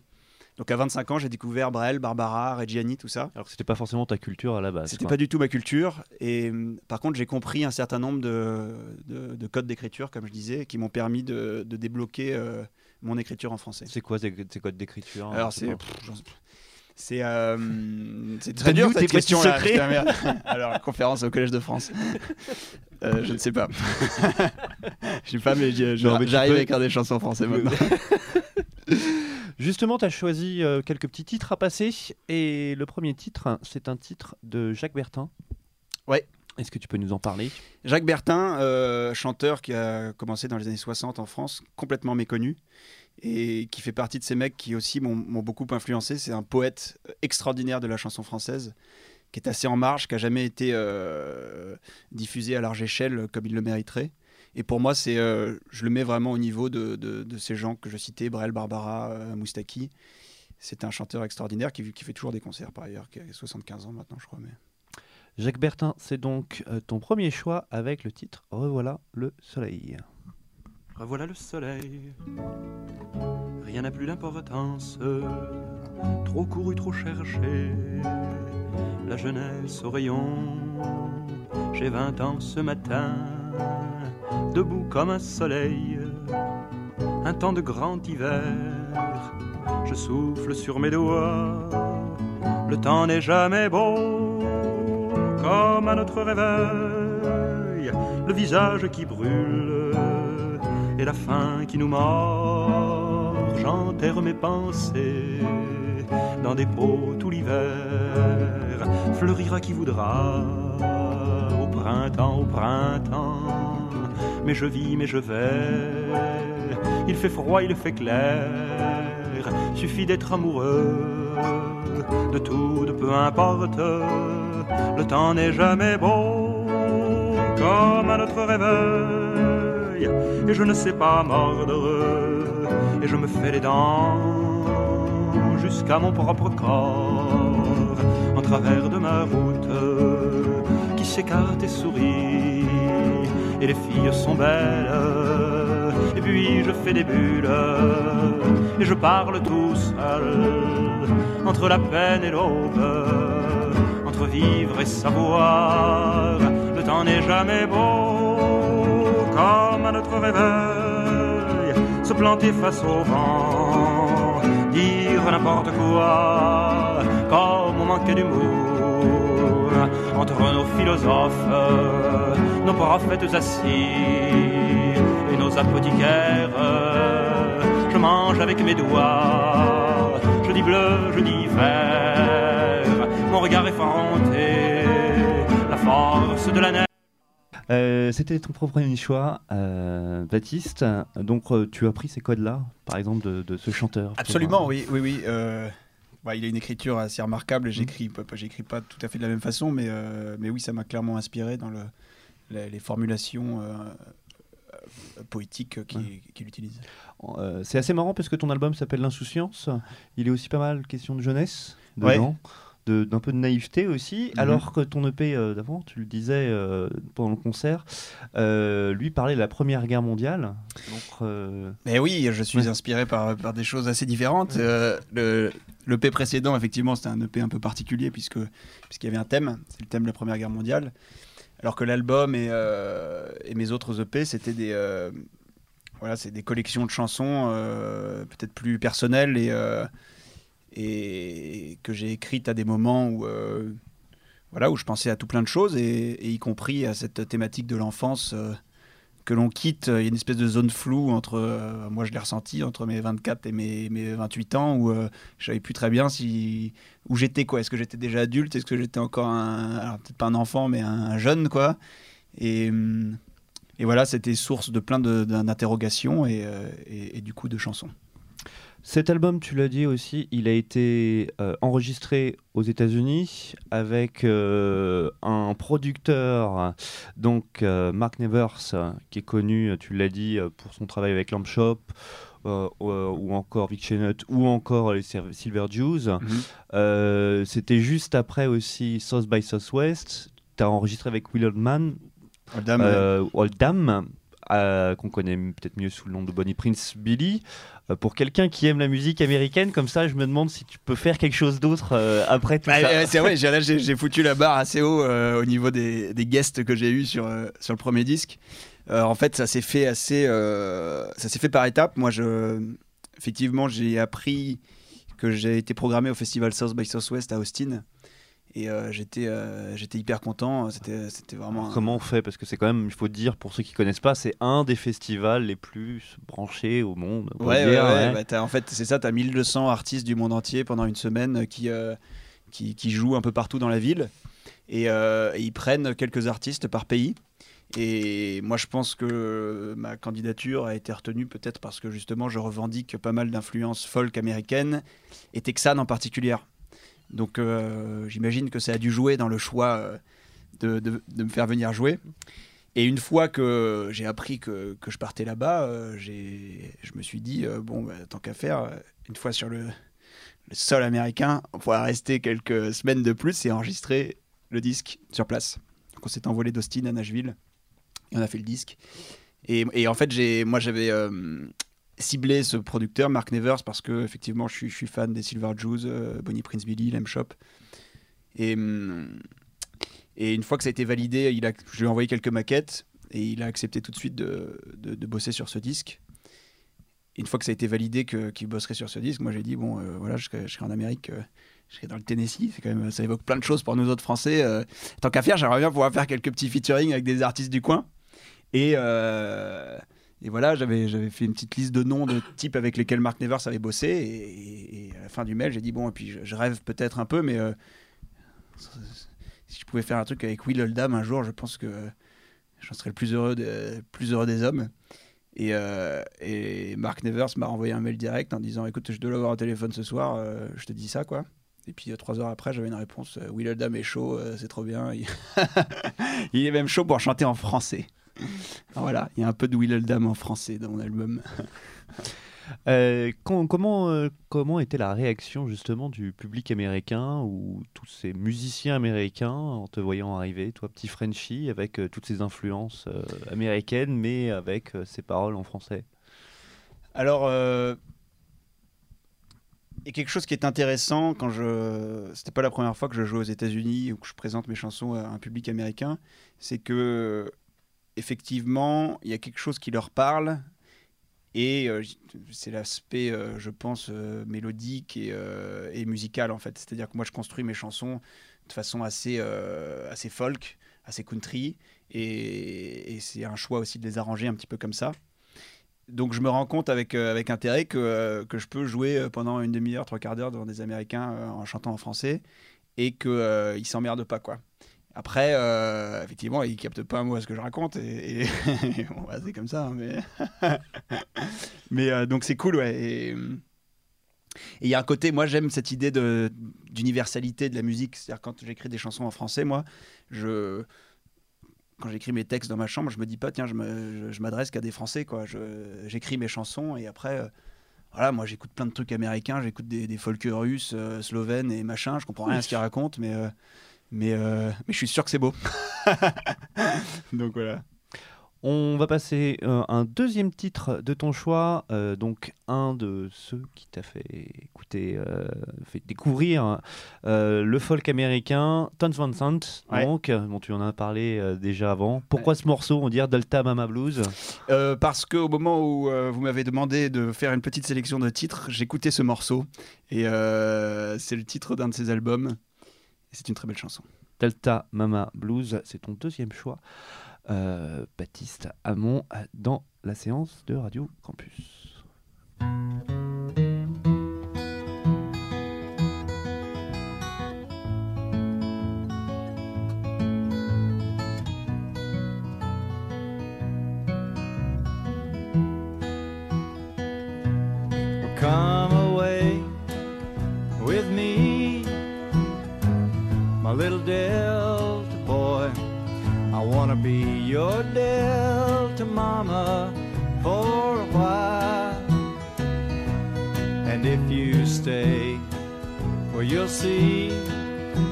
Donc à 25 ans, j'ai découvert Brel, Barbara, Reggiani, tout ça. Alors que c'était pas forcément ta culture à la base. C'était pas du tout ma culture. Et hum, par contre, j'ai compris un certain nombre de, de, codes d'écriture, comme je disais, qui m'ont permis de, de débloquer euh, mon écriture en français. C'est quoi ces, codes d'écriture Alors c'est c'est euh, très dur cette question là. Alors conférence au Collège de France. Euh, je ne sais pas. je sais pas, mais j'arrive à écrire des chansons françaises maintenant. Justement, tu as choisi euh, quelques petits titres à passer. Et le premier titre, c'est un titre de Jacques Bertin. Ouais. Est-ce que tu peux nous en parler? Jacques Bertin, euh, chanteur qui a commencé dans les années 60 en France, complètement méconnu et qui fait partie de ces mecs qui aussi m'ont beaucoup influencé. C'est un poète extraordinaire de la chanson française, qui est assez en marge, qui a jamais été euh, diffusé à large échelle comme il le mériterait. Et pour moi, c'est, euh, je le mets vraiment au niveau de, de, ces gens que je citais, Brel, Barbara, euh, Moustaki. C'est un chanteur extraordinaire qui, qui, fait toujours des concerts par ailleurs, qui a 75 ans maintenant, je crois. Mais... Jacques Bertin, c'est donc ton premier choix avec le titre Revoilà le soleil. Revoilà le soleil, rien n'a plus d'importance, trop couru, trop cherché, la jeunesse au rayon. J'ai vingt ans ce matin, debout comme un soleil, un temps de grand hiver, je souffle sur mes doigts, le temps n'est jamais beau, comme à notre réveil, le visage qui brûle et la faim qui nous mord. J'enterre mes pensées dans des pots tout l'hiver. Fleurira qui voudra printemps, au printemps. Mais je vis, mais je vais. Il fait froid, il fait clair. Suffit d'être amoureux de tout, de peu importe. Le temps n'est jamais beau comme à notre réveil et je ne sais pas mordre et je me fais les dents jusqu'à mon propre corps en travers de ma route s'écarte et sourit et les filles sont belles. Et puis je fais des bulles. Et je parle tout seul. Entre la peine et l'aube. Entre vivre et savoir. Le temps n'est jamais beau. Comme à notre réveil, se planter face au vent, dire n'importe quoi, comme on manquait d'humour, entre nos philosophes, nos prophètes assis et nos apothicaires. Je mange avec mes doigts, je dis bleu, je dis vert, mon regard effronté, la force de la neige. Euh, c'était ton premier choix, euh, Baptiste. Donc, euh, tu as pris ces codes-là, par exemple, de, ce chanteur Absolument, oui, oui, oui. Il a une écriture assez remarquable. Mhm. J'écris, j'écris pas tout à fait de la même façon, mais, mais oui, ça m'a clairement inspiré dans le, les, formulations poétiques qu'il utilise. c'est assez marrant parce que ton album s'appelle L'Insouciance. Il est aussi pas mal question de jeunesse dedans d'un peu de naïveté aussi, mhm. alors que ton EP euh, d'avant, tu le disais euh, pendant le concert, euh, lui parlait de la Première Guerre mondiale. Donc, Mais oui, je suis inspiré par, par, des choses assez différentes. le l'EP précédent, effectivement, c'était un EP un peu particulier puisque puisqu'il y avait un thème, c'est le thème de la Première Guerre mondiale, alors que l'album et, et, mes autres EP, c'était des voilà, c'est des collections de chansons peut-être plus personnelles et et que j'ai écrite à des moments où, euh, voilà, où je pensais à tout plein de choses, et, y compris à cette thématique de l'enfance euh, que l'on quitte. Il y a une espèce de zone floue entre, euh, moi je l'ai ressenti, entre mes 24 et mes, mes 28 ans, où je savais plus très bien si, où j'étais. quoi. Est-ce que j'étais déjà adulte? Est-ce que j'étais encore un, peut-être pas un enfant, mais un, jeune quoi. Et, et voilà, c'était source de plein d'interrogations et du coup de chansons. Cet album, tu l'as dit aussi, il a été euh, enregistré aux États-Unis avec euh, un producteur, donc euh, Mark Nevers, qui est connu, tu l'as dit, pour son travail avec Lamp Shop, ou encore Vic Chennut, ou encore les Sil- Silver Jews. Euh, C'était juste après aussi South by Southwest. Tu as enregistré avec Will Oldman, Oldham, Oldham, qu'on connaît peut-être mieux sous le nom de Bonnie Prince Billy. Euh, pour quelqu'un qui aime la musique américaine, comme ça, je me demande si tu peux faire quelque chose d'autre euh, après tout Bah, ça. euh, c'est vrai, j'ai- là j'ai j'ai foutu la barre assez haut euh, au niveau des, des guests que j'ai eu sur, sur le premier disque. En fait, ça s'est fait assez, ça s'est fait par étapes. Moi, je, effectivement, j'ai appris que j'ai été programmé au festival South by Southwest à Austin, et euh, j'étais, euh, j'étais hyper content. C'était, c'était vraiment. Comment on fait? Parce que c'est quand même, il faut dire, pour ceux qui connaissent pas, c'est un des festivals les plus branchés au monde. on peut Ouais, ouais, dire, ouais, ouais. bah, t'as- en fait, c'est ça, tu as 1200 artistes du monde entier pendant une semaine euh, qui, qui, qui jouent un peu partout dans la ville. Et, euh, et ils prennent quelques artistes par pays. Et moi, je pense que ma candidature a été retenue peut-être parce que justement, je revendique pas mal d'influences folk américaines et texanes en particulier. Donc, euh, j'imagine que ça a dû jouer dans le choix euh, de, de- me faire venir jouer. Et une fois que j'ai appris que, que je partais là-bas, euh, je me suis dit, euh, bon, bah, tant qu'à faire, une fois sur le, sol américain, on pourra rester quelques semaines de plus et enregistrer le disque sur place. Donc on s'est envolé d'Austin à Nashville et on a fait le disque. Et, et en fait, moi j'avais ciblé ce producteur, Mark Nevers, parce que effectivement, je suis, fan des Silver Jews, euh, Bonnie Prince Billy, Lem Shop. Et, hum, et une fois que ça a été validé, il a, je lui ai envoyé quelques maquettes et il a accepté tout de suite de, de- bosser sur ce disque. Une fois que ça a été validé qu'il bosserait sur ce disque, moi j'ai dit bon, euh, voilà, je serai, je en Amérique, euh, je serai dans le Tennessee. C'est quand même, ça évoque plein de choses pour nous autres Français. tant qu'à faire, j'aimerais bien pouvoir faire quelques petits featuring avec des artistes du coin. Et, et voilà, j'avais fait une petite liste de noms de types avec lesquels Mark Nevers avait bossé. Et, à la fin du mail, j'ai dit bon, et puis je, rêve peut-être un peu, mais euh, si je pouvais faire un truc avec Will Oldham un jour, je pense que j'en serais le plus heureux, des hommes. Et, euh, Mark Nevers m'a renvoyé un mail direct en disant écoute, je dois l'avoir au téléphone ce soir, euh, je te dis ça quoi. Et puis euh, trois heures après, j'avais une réponse Will Oldham est chaud, c'est trop bien. Il... il est même chaud pour chanter en français. Alors voilà, il y a un peu de Will Oldham en français dans mon album. Euh, comment, euh, comment était la réaction justement du public américain ou tous ces musiciens américains en te voyant arriver, toi petit Frenchie, avec euh, toutes ces influences américaines, mais avec ces paroles en français? Alors, il y a quelque chose qui est intéressant quand je. C'était pas la première fois que je joue aux États-Unis ou que je présente mes chansons à un public américain, c'est que effectivement, il y a quelque chose qui leur parle. Et euh, c'est l'aspect, euh, je pense, euh, mélodique et, musical en fait. C'est-à-dire que moi, je construis mes chansons de façon assez, folk, assez country, et, c'est un choix aussi de les arranger un petit peu comme ça. Donc je me rends compte avec, avec intérêt que, que je peux jouer pendant une demi-heure, trois quarts d'heure devant des Américains en chantant en français et qu'ils ne s'emmerdent pas. quoi. Après, euh, effectivement, ils captent pas un mot à ce que je raconte et, et- bon, bah, c'est comme ça. hein, mais mais euh, donc c'est cool, ouais. Et il y a un côté, moi j'aime cette idée de- d'universalité de la musique. C'est-à-dire quand j'écris des chansons en français, moi, je quand j'écris mes textes dans ma chambre, je me dis pas, tiens, je m'adresse qu'à des Français, quoi. J'écris mes chansons et après, euh, voilà, moi j'écoute plein de trucs américains, j'écoute des, des folk russes, euh, slovènes et machin, je comprends rien à ce qu'ils racontent, mais, euh, mais, euh, mais je suis sûr que c'est beau. Donc voilà. On va passer euh, un deuxième titre de ton choix, euh, donc un de ceux qui t'a fait écouter, euh, fait découvrir le folk américain, Tons Van Sant, Ouais. donc, dont tu en as parlé déjà avant. Pourquoi ce morceau, on dirait Delta Mama Blues? Parce qu'au moment où vous m'avez demandé de faire une petite sélection de titres, j'écoutais ce morceau. Et c'est le titre d'un de ses albums. C'est une très belle chanson. Delta Mama Blues, c'est ton deuxième choix, euh, Baptiste Hamon, euh, dans la séance de Radio Campus. Delta boy. I wanna be your Delta mama for a while. And if you stay, well, you'll see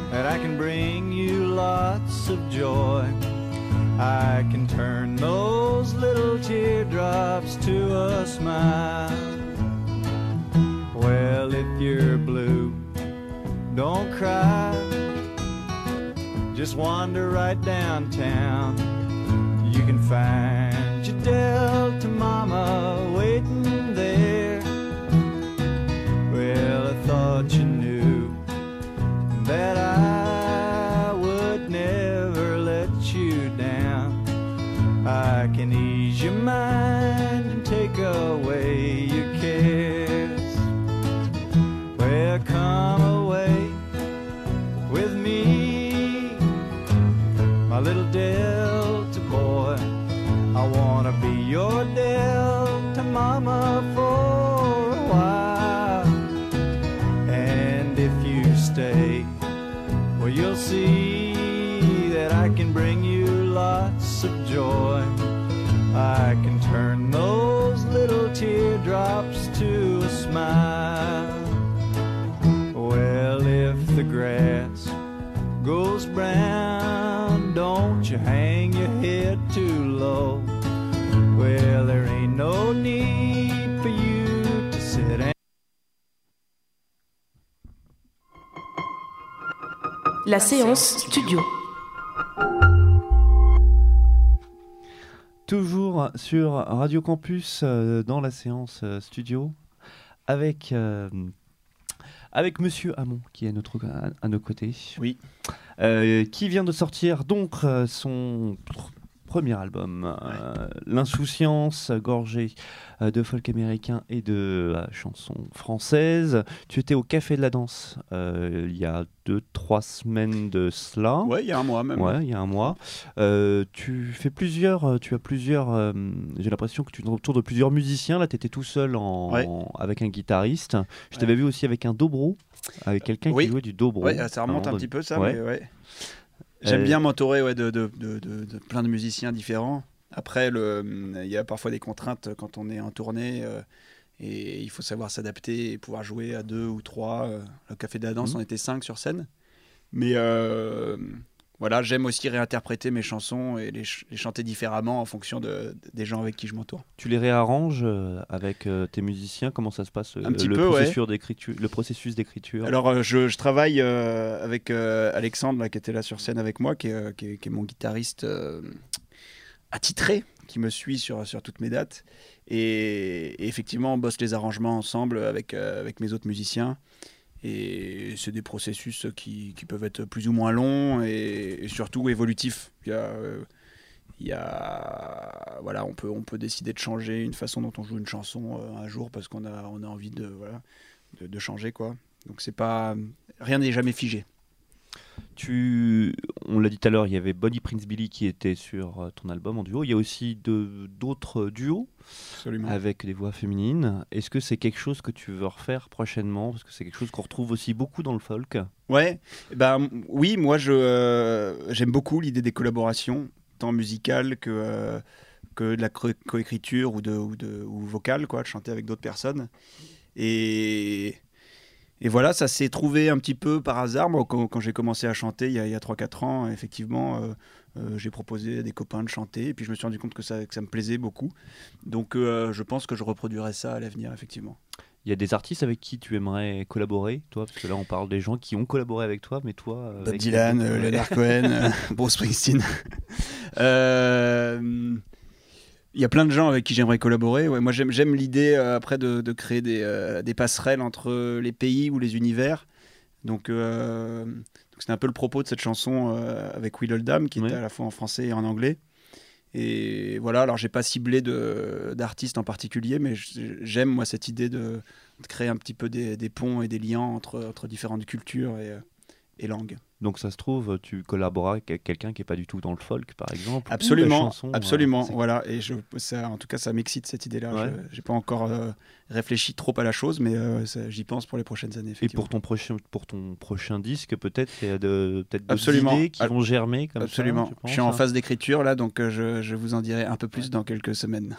that I can bring you lots of joy. I can turn those little teardrops to a smile. Well, if you're blue, don't cry. Just wander right downtown. You can find your Delta Mama waiting La séance studio. Toujours sur Radio Campus euh, dans la séance euh, studio avec, euh, avec Monsieur Hamon qui est à, notre, à, à nos côtés. Oui. Euh, qui vient de sortir donc euh, son premier album, euh, L'Insouciance, gorgé euh, de folk américain et de euh, chansons françaises. Tu étais au Café de la Danse euh, il y a deux, trois semaines de cela. Ouais, il y a un mois même. Ouais, il y a un mois. Tu fais plusieurs, tu as plusieurs. J'ai l'impression que tu es autour de plusieurs musiciens. Là, tu étais tout seul en, Ouais. avec un guitariste. Je Ouais. t'avais vu aussi avec un dobro, avec quelqu'un oui. qui jouait du dobro. Ouais, ça remonte un petit peu ça, mais ouais. J'aime Euh, bien m'entourer ouais, de, de, de, plein de musiciens différents. Après, il y a parfois des contraintes quand on est en tournée euh, et il faut savoir s'adapter et pouvoir jouer à deux ou trois. euh, Le Café de la Danse, Mhm. on était cinq sur scène. Mais euh, voilà, j'aime aussi réinterpréter mes chansons et les, ch- les chanter différemment en fonction de, des gens avec qui je m'entoure. Tu les réarranges euh, avec euh, tes musiciens? Comment ça se passe euh, Un petit le, peu, ouais. processus d'écriture, le processus d'écriture? Alors, je, je travaille avec Alexandre, là, qui était là sur scène avec moi, qui est, qui est- qui est mon guitariste attitré, qui me suit sur, sur toutes mes dates. Et, et effectivement, on bosse les arrangements ensemble avec, euh, avec mes autres musiciens. Et c'est des processus qui, peuvent être plus ou moins longs et, surtout évolutifs. Euh, il y a- voilà, on peut, on peut décider de changer une façon dont on joue une chanson euh, un jour parce qu'on a, on a envie de, voilà, de, changer. Quoi. Donc pas, rien n'est jamais figé. Tu, on l'a dit tout à l'heure, il y avait Bonnie Prince Billy qui était sur euh, ton album en duo. Il y a aussi d'autres duos Absolument. avec des voix féminines. Est-ce que c'est quelque chose que tu veux refaire prochainement? Parce que c'est quelque chose qu'on retrouve aussi beaucoup dans le folk. Ouais, eh ben oui, moi euh, j'aime beaucoup l'idée des collaborations, tant musicales que euh, que de la co- coécriture ou de ou de ou vocale quoi, de chanter avec d'autres personnes. Et et voilà, ça s'est trouvé un petit peu par hasard. Moi, quand, quand j'ai commencé à chanter il y a, a 3-4 ans, effectivement, euh, euh, j'ai proposé à des copains de chanter. Et puis je me suis rendu compte que ça, que ça me plaisait beaucoup. Donc euh, je pense que je reproduirai ça à l'avenir, effectivement. Il y a des artistes avec qui tu aimerais collaborer, toi? Parce que là, on parle des gens qui ont collaboré avec toi, mais toi. Bob Dylan, Leonard Cohen, Bruce Springsteen. Euh, Il y a plein de gens avec qui j'aimerais collaborer. Ouais, moi, j'aime, l'idée euh, après de, de créer des, euh, des passerelles entre les pays ou les univers. Donc, euh, c'est un peu le propos de cette chanson avec Will Oldham, qui Ouais. était à la fois en français et en anglais. Et voilà, alors j'ai pas ciblé d'artistes en particulier, mais j'aime moi cette idée de, de créer un petit peu des, des ponts et des liens entre, entre différentes cultures et, et langue. Donc ça se trouve, tu collaboras avec quelqu'un qui est pas du tout dans le folk, par exemple. Absolument, chanson, euh, absolument. voilà, et je, ça, en tout cas, ça m'excite cette idée-là. Ouais. Je- J'ai pas encore euh, réfléchi trop à la chose, mais euh, j'y pense pour les prochaines années. Et pour ton prochain, pour ton prochain disque, peut-être il y a de, peut-être d'autres idées qui vont germer comme Absolument. ça. tu je suis en penses phase d'écriture là, donc je, je vous en dirai un peu plus dans quelques semaines.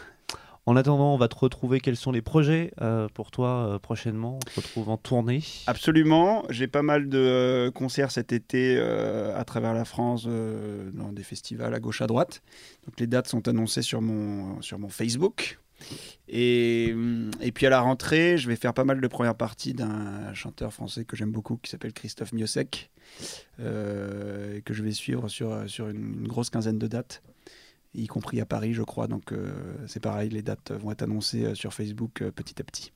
En attendant, on va te retrouver. Quels sont les projets euh, pour toi euh, prochainement? On te retrouve en tournée. Absolument. J'ai pas mal de euh, concerts cet été à travers la France, dans des festivals à gauche à droite. Donc les dates sont annoncées sur mon, sur mon Facebook. Et, et puis à la rentrée, je vais faire pas mal de premières parties d'un chanteur français que j'aime beaucoup qui s'appelle Christophe Miosek, euh, que je vais suivre sur, sur une grosse quinzaine de dates, y compris à Paris, je crois. Donc euh, c'est pareil, les dates vont être annoncées euh, sur Facebook euh, petit à petit.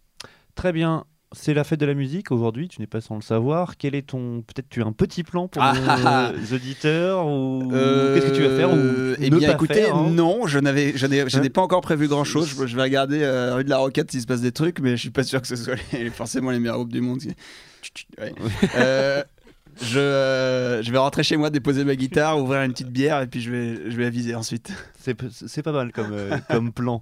Très bien. C'est la fête de la musique aujourd'hui, tu n'es pas sans le savoir. Quel est ton. Peut-être tu as un petit plan pour Ah, nos ah, ah. auditeurs ou Euh, qu'est-ce que tu vas faire ou Eh ne bien, pas écoutez, faire, hein non, je n'avais, je n'ai, Hein pas encore prévu grand chose. Je, je vais regarder euh, rue de la Roquette s'il se passe des trucs, mais je suis pas sûr que ce soit les- forcément les meilleurs groupes du monde. Ouais. Euh, je, euh, je vais rentrer chez moi, déposer ma guitare, ouvrir une petite bière et puis je vais, je vais aviser ensuite. C'est pas mal comme, euh, comme plan.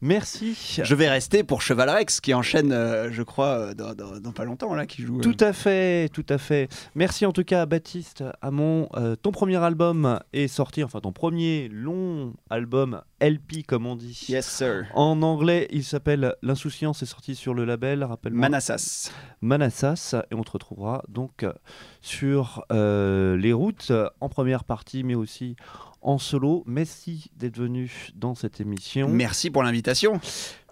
Merci. Je vais rester pour Cheval Rex qui enchaîne, euh, je crois, dans, dans- dans pas longtemps là, qui joue. Tout à fait, tout à fait. Merci en tout cas à Baptiste Hamon. Ton premier album est sorti, enfin ton premier long album LP comme on dit. Yes sir. En anglais, il s'appelle L'insouciance est sorti sur le label, rappelle-moi. Manassas. Manassas et on te retrouvera donc euh, sur euh, les routes en première partie mais aussi en solo. Merci d'être venu dans cette émission. Merci pour l'invitation.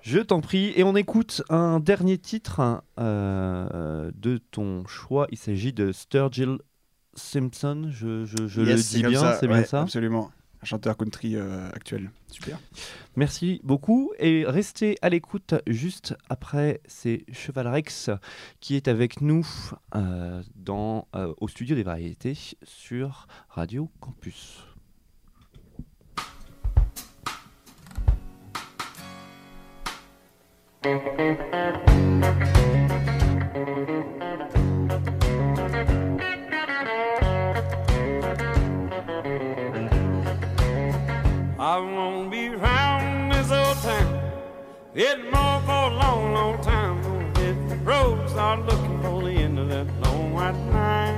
Je t'en prie et on écoute un dernier titre euh, de ton choix. Il s'agit de Sturgill Simpson. Je, je- je Yes, le dis bien, c'est bien ça? Absolument. Chanteur country euh, actuel. Super. Merci beaucoup et restez à l'écoute juste après c'est Cheval Rex qui est avec nous euh, dans, euh, au studio des variétés sur Radio Campus. Getting more for a long, long time. Hit the road, start looking for the end of that long white line.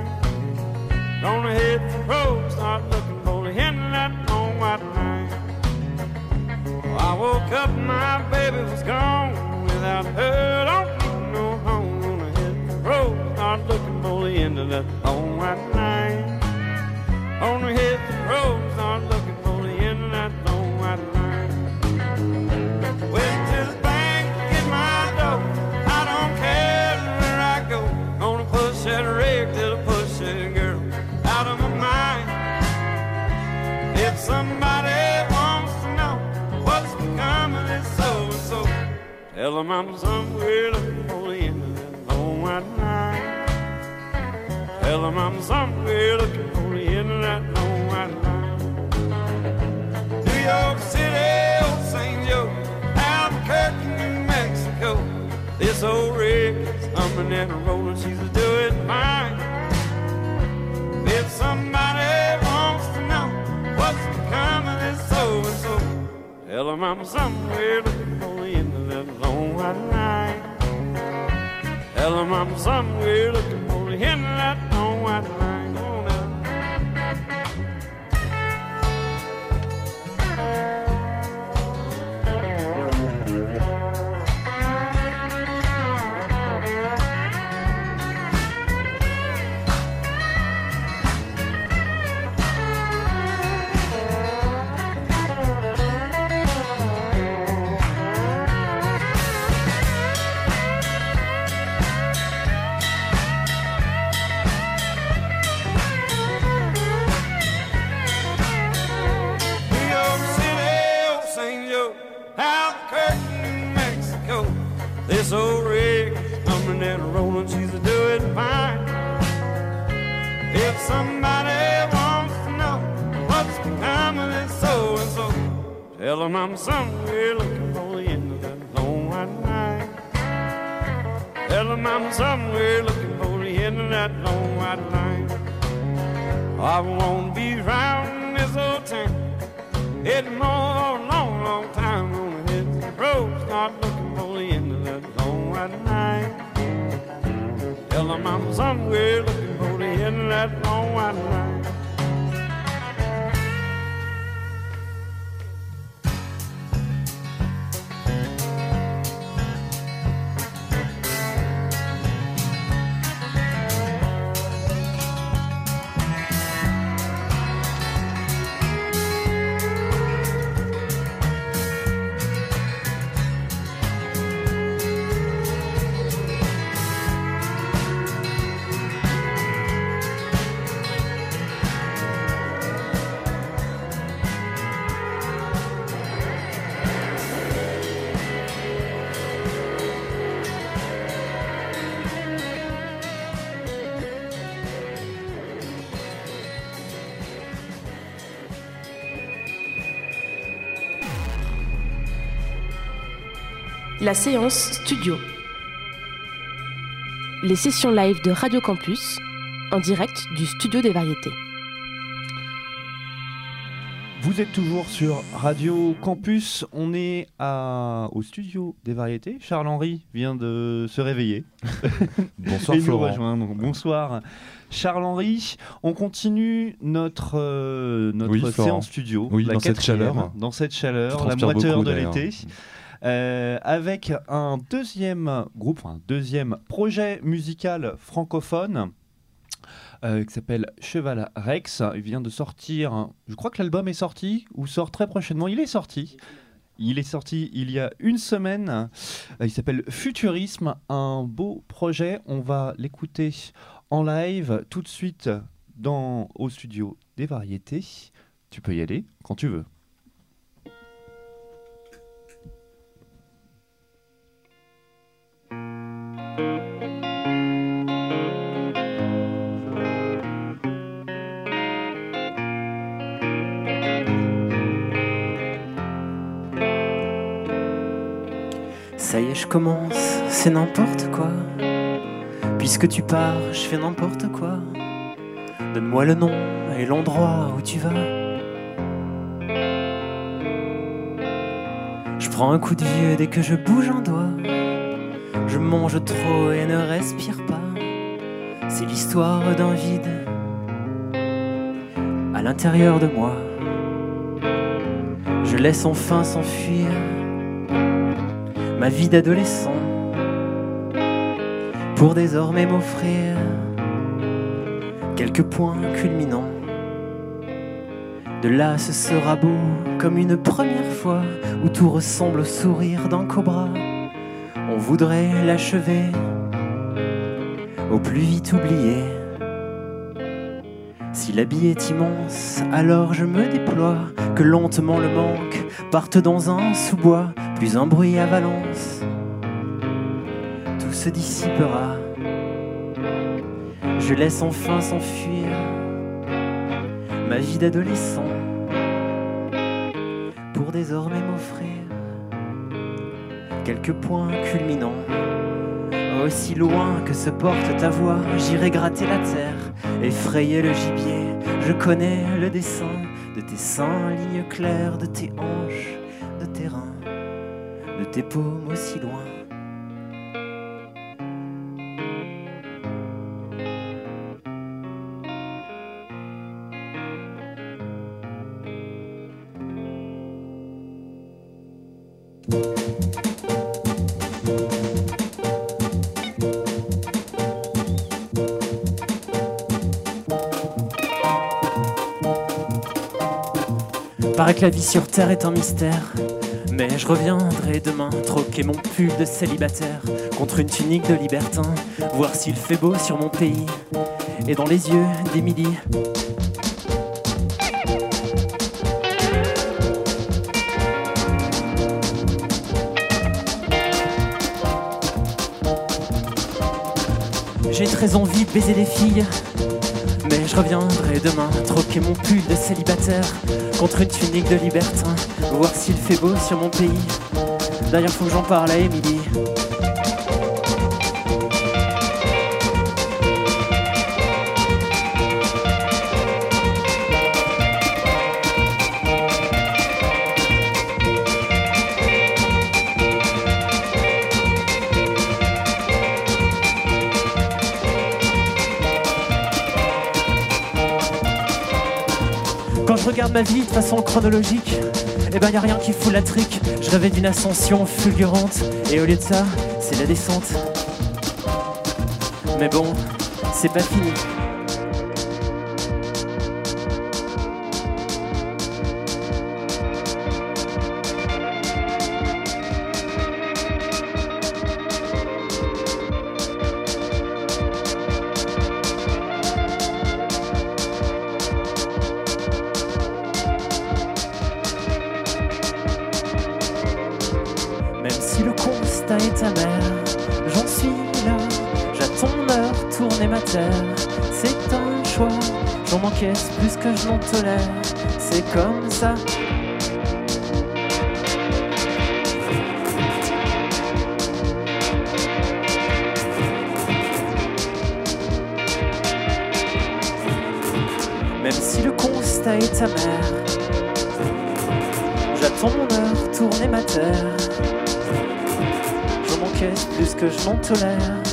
Gonna hit the road, start looking for the end of that long white line. Well, I woke up, my baby was gone. Without her, don't need no home. Gonna hit the road, start looking for the end of that long white line. Gonna hit the road, tell them I'm somewhere looking for the end of long white line. Tell them I'm somewhere looking for the end of that long white line. New York City, old St. Joe, Albuquerque, New Mexico. This old rig is humming and rolling, she's doing fine. If somebody wants to know what's become of this so and so, tell them I'm somewhere looking for the end alone at night. Tell them I'm somewhere looking for the him that long white line. Gonna... tell them I'm somewhere looking for the end of that long white line. Tell them I'm somewhere looking for the end of that long white line. I won't be round this old town. It's more a long, long time on hit the road. Start looking for the end of that long white night. Tell them I'm somewhere looking for the end of that long white night. La séance studio. Les sessions live de Radio Campus en direct du studio des variétés. Vous êtes toujours sur Radio Campus. On est à, au studio des variétés. Charles-Henri vient de se réveiller. Bonsoir et nous Florent. Bonsoir Charles-Henri. On continue notre, euh, notre Oui, Florent. séance studio. Oui, la dans cette chaleur. Dans cette Je chaleur, la moiteur beaucoup, de l'été. Euh, avec un deuxième groupe, un deuxième projet musical francophone euh, qui s'appelle Cheval Rex. Il vient de sortir, je crois que l'album est sorti ou sort très prochainement. Il est sorti. Il est sorti il y a une semaine. Euh, Il s'appelle Futurisme, un beau projet. On va l'écouter en live tout de suite dans, au studio des variétés. Tu peux y aller quand tu veux. Ça y est, je commence, c'est n'importe quoi. Puisque tu pars, je fais n'importe quoi. Donne-moi le nom et l'endroit où tu vas. Je prends un coup de vieux dès que je bouge un doigt. Mange trop et ne respire pas. C'est l'histoire d'un vide à l'intérieur de moi. Je laisse enfin s'enfuir ma vie d'adolescent pour désormais m'offrir quelques points culminants. De là, ce sera beau comme une première fois où tout ressemble au sourire d'un cobra. Voudrait l'achever, au plus vite oublié. Si l'habit est immense, alors je me déploie, que lentement le manque parte dans un sous-bois, plus un bruit à Valence. Tout se dissipera. Je laisse enfin s'enfuir ma vie d'adolescent pour désormais quelques points culminants. Aussi loin que se porte ta voix, j'irai gratter la terre, effrayer le gibier. Je connais le dessin de tes seins, lignes claires, de tes hanches, de tes reins, de tes paumes aussi loin. La vie sur Terre est un mystère. Mais je reviendrai demain troquer mon pull de célibataire contre une tunique de libertin, voir s'il fait beau sur mon pays et dans les yeux d'Émilie. J'ai très envie de baiser des filles, reviendrai demain troquer mon pull de célibataire contre une tunique de libertin, voir s'il fait beau sur mon pays. D'ailleurs, faut que j'en parle à Émilie. Regarde ma vie de façon chronologique, eh ben y a rien qui fout la trique. Je rêvais d'une ascension fulgurante, et au lieu de ça, c'est la descente. Mais bon, c'est pas fini. Plus que je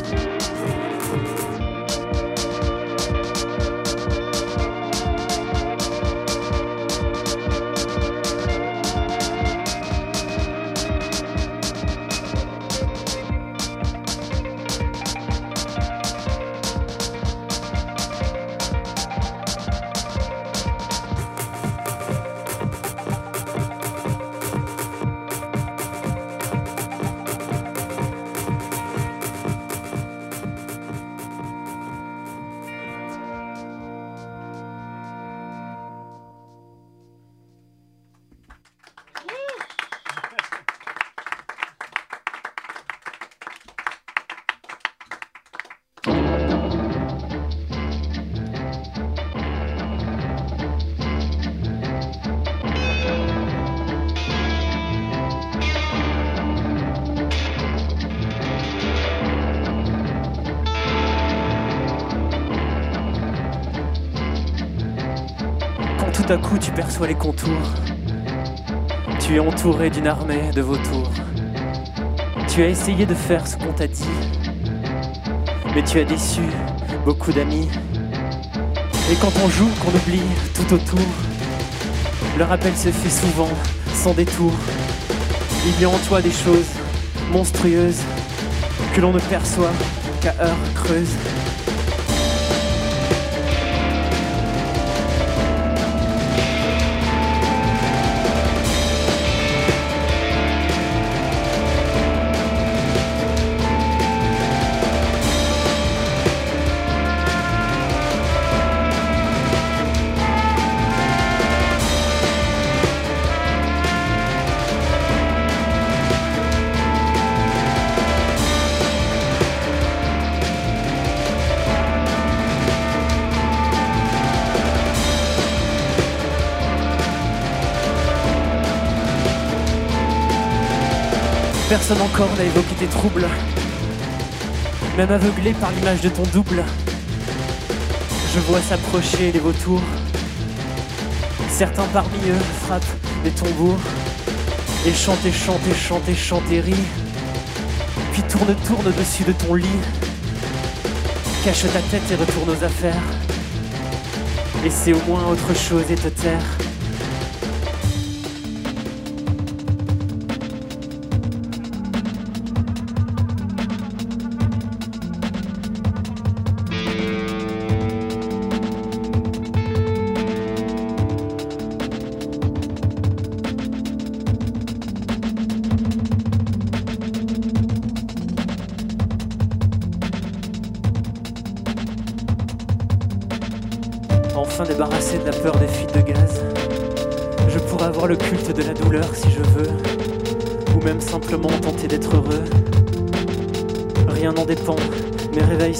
les contours, tu es entouré d'une armée de vautours. Tu as essayé de faire ce qu'on t'a dit, mais tu as déçu beaucoup d'amis. Et quand on joue, qu'on oublie tout autour, le rappel se fait souvent sans détour. Il y a en toi des choses monstrueuses que l'on ne perçoit qu'à heure creuse. Encore n'a évoqué tes troubles, même aveuglé par l'image de ton double. Je vois s'approcher les vautours. Certains parmi eux frappent des tambours et chantent et chantent et chantent et rient. Puis tourne, tourne dessus de ton lit. Cache ta tête et retourne aux affaires. C'est au moins autre chose et te taire.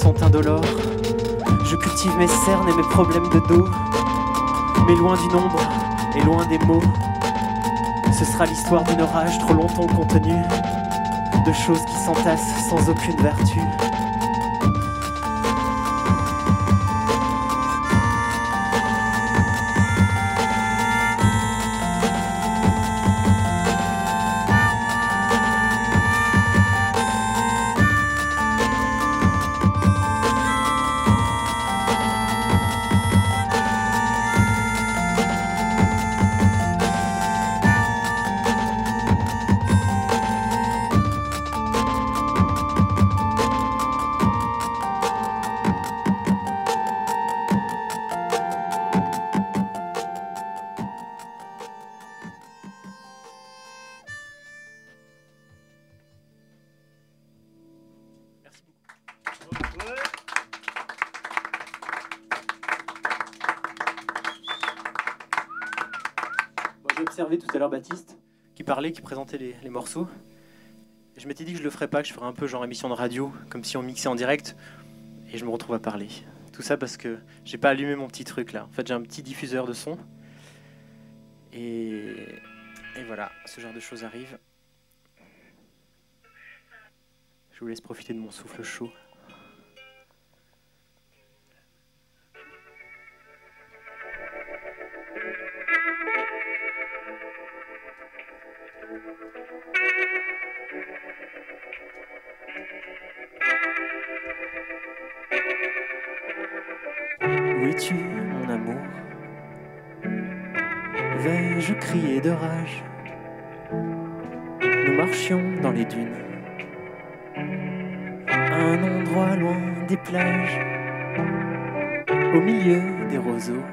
Je cultive mes cernes et mes problèmes de dos, mais loin du nombre et loin des mots. Ce sera l'histoire d'une orage trop longtemps contenue, de choses qui s'entassent sans aucune vertu. Qui présentait les, morceaux. Je m'étais dit que je le ferais pas, que je ferais un peu genre émission de radio, comme si on mixait en direct. Et je me retrouve à parler. Tout ça parce que j'ai pas allumé mon petit truc là. En fait, j'ai un petit diffuseur de son. Et, et voilà, ce genre de choses arrive. Je vous laisse profiter de mon souffle chaud. De rage. Nous marchions dans les dunes, un endroit loin des plages, au milieu des roseaux,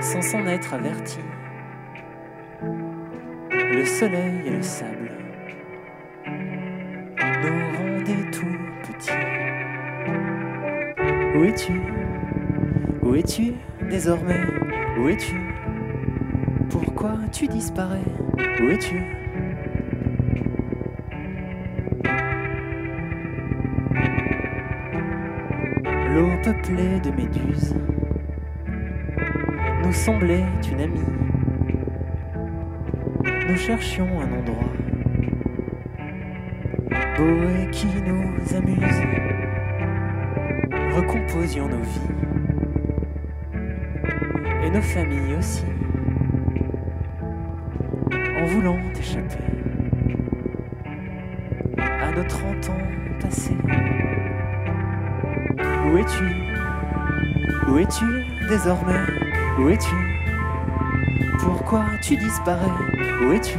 sans s'en être averti. Le soleil et le sable. Nous rendaient tout petits. Où es-tu? Où es-tu désormais? Où es-tu? Pourquoi tu disparais Où es-tu L'eau peuplée de méduses nous semblait une amie. Nous cherchions un endroit beau et qui nous amuse recomposions nos vies et nos familles aussi, à nos 30 ans passés. Où es-tu? Où es-tu désormais? Où es-tu? Pourquoi tu disparais? Où es-tu?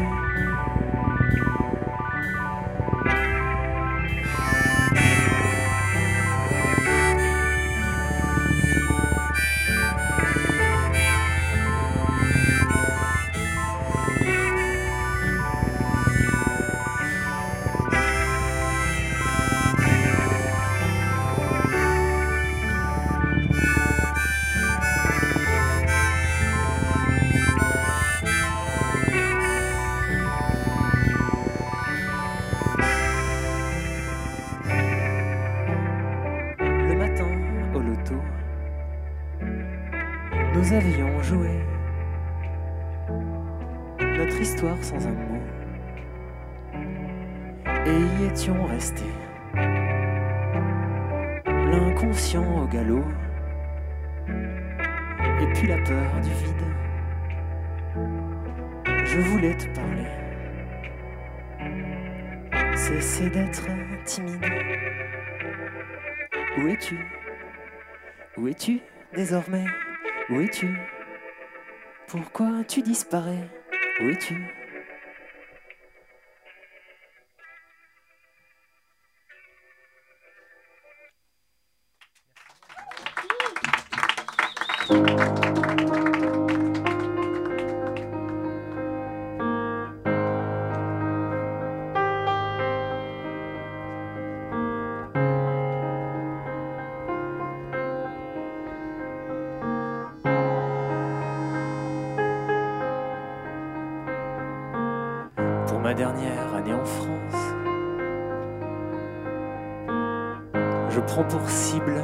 Pour cible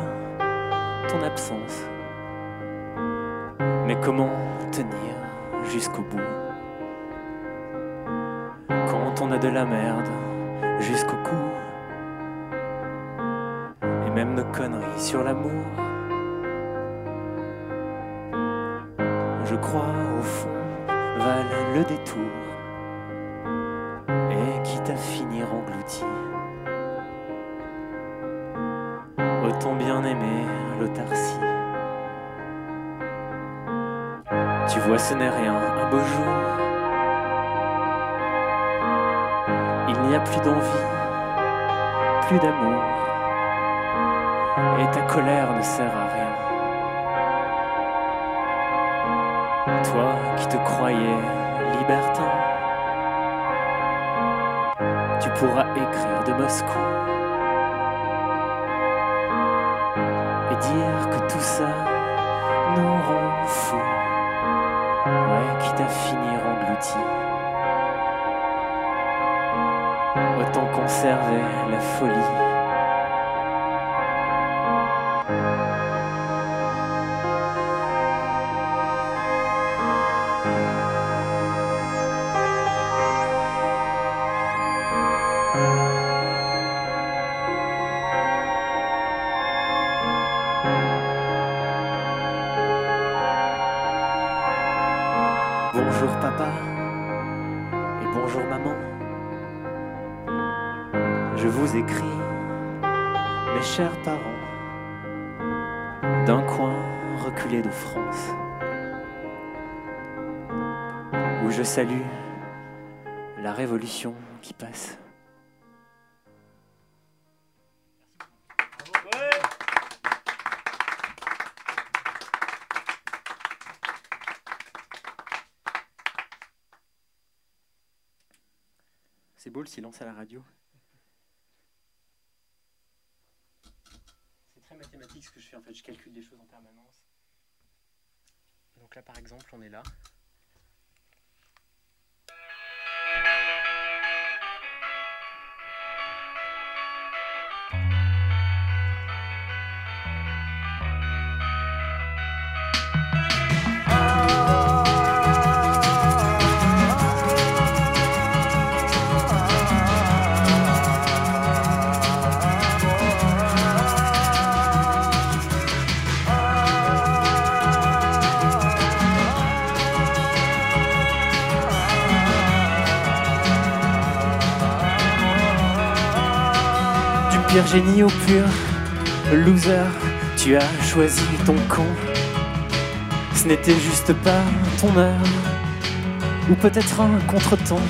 ton absence. Mais comment tenir jusqu'au bout? Quand on a de la merde jusqu'au cou? Et même nos conneries sur l'amour? Je crois ce n'est rien, un beau jour. Il n'y a plus d'envie, plus d'amour. Et ta colère ne sert à rien. Toi qui te croyais libertin tu pourras écrire de Moscou et dire que tout ça nous rend fous. Ouais, quitte à finir englouti. Autant conserver la folie. Qui passe. C'est beau le silence à la radio. C'est très mathématique ce que je fais en fait, je calcule des choses en permanence. Donc là par exemple on est là. Génie au pur loser, tu as choisi ton camp. Ce n'était juste pas ton heure, ou peut-être un contretemps.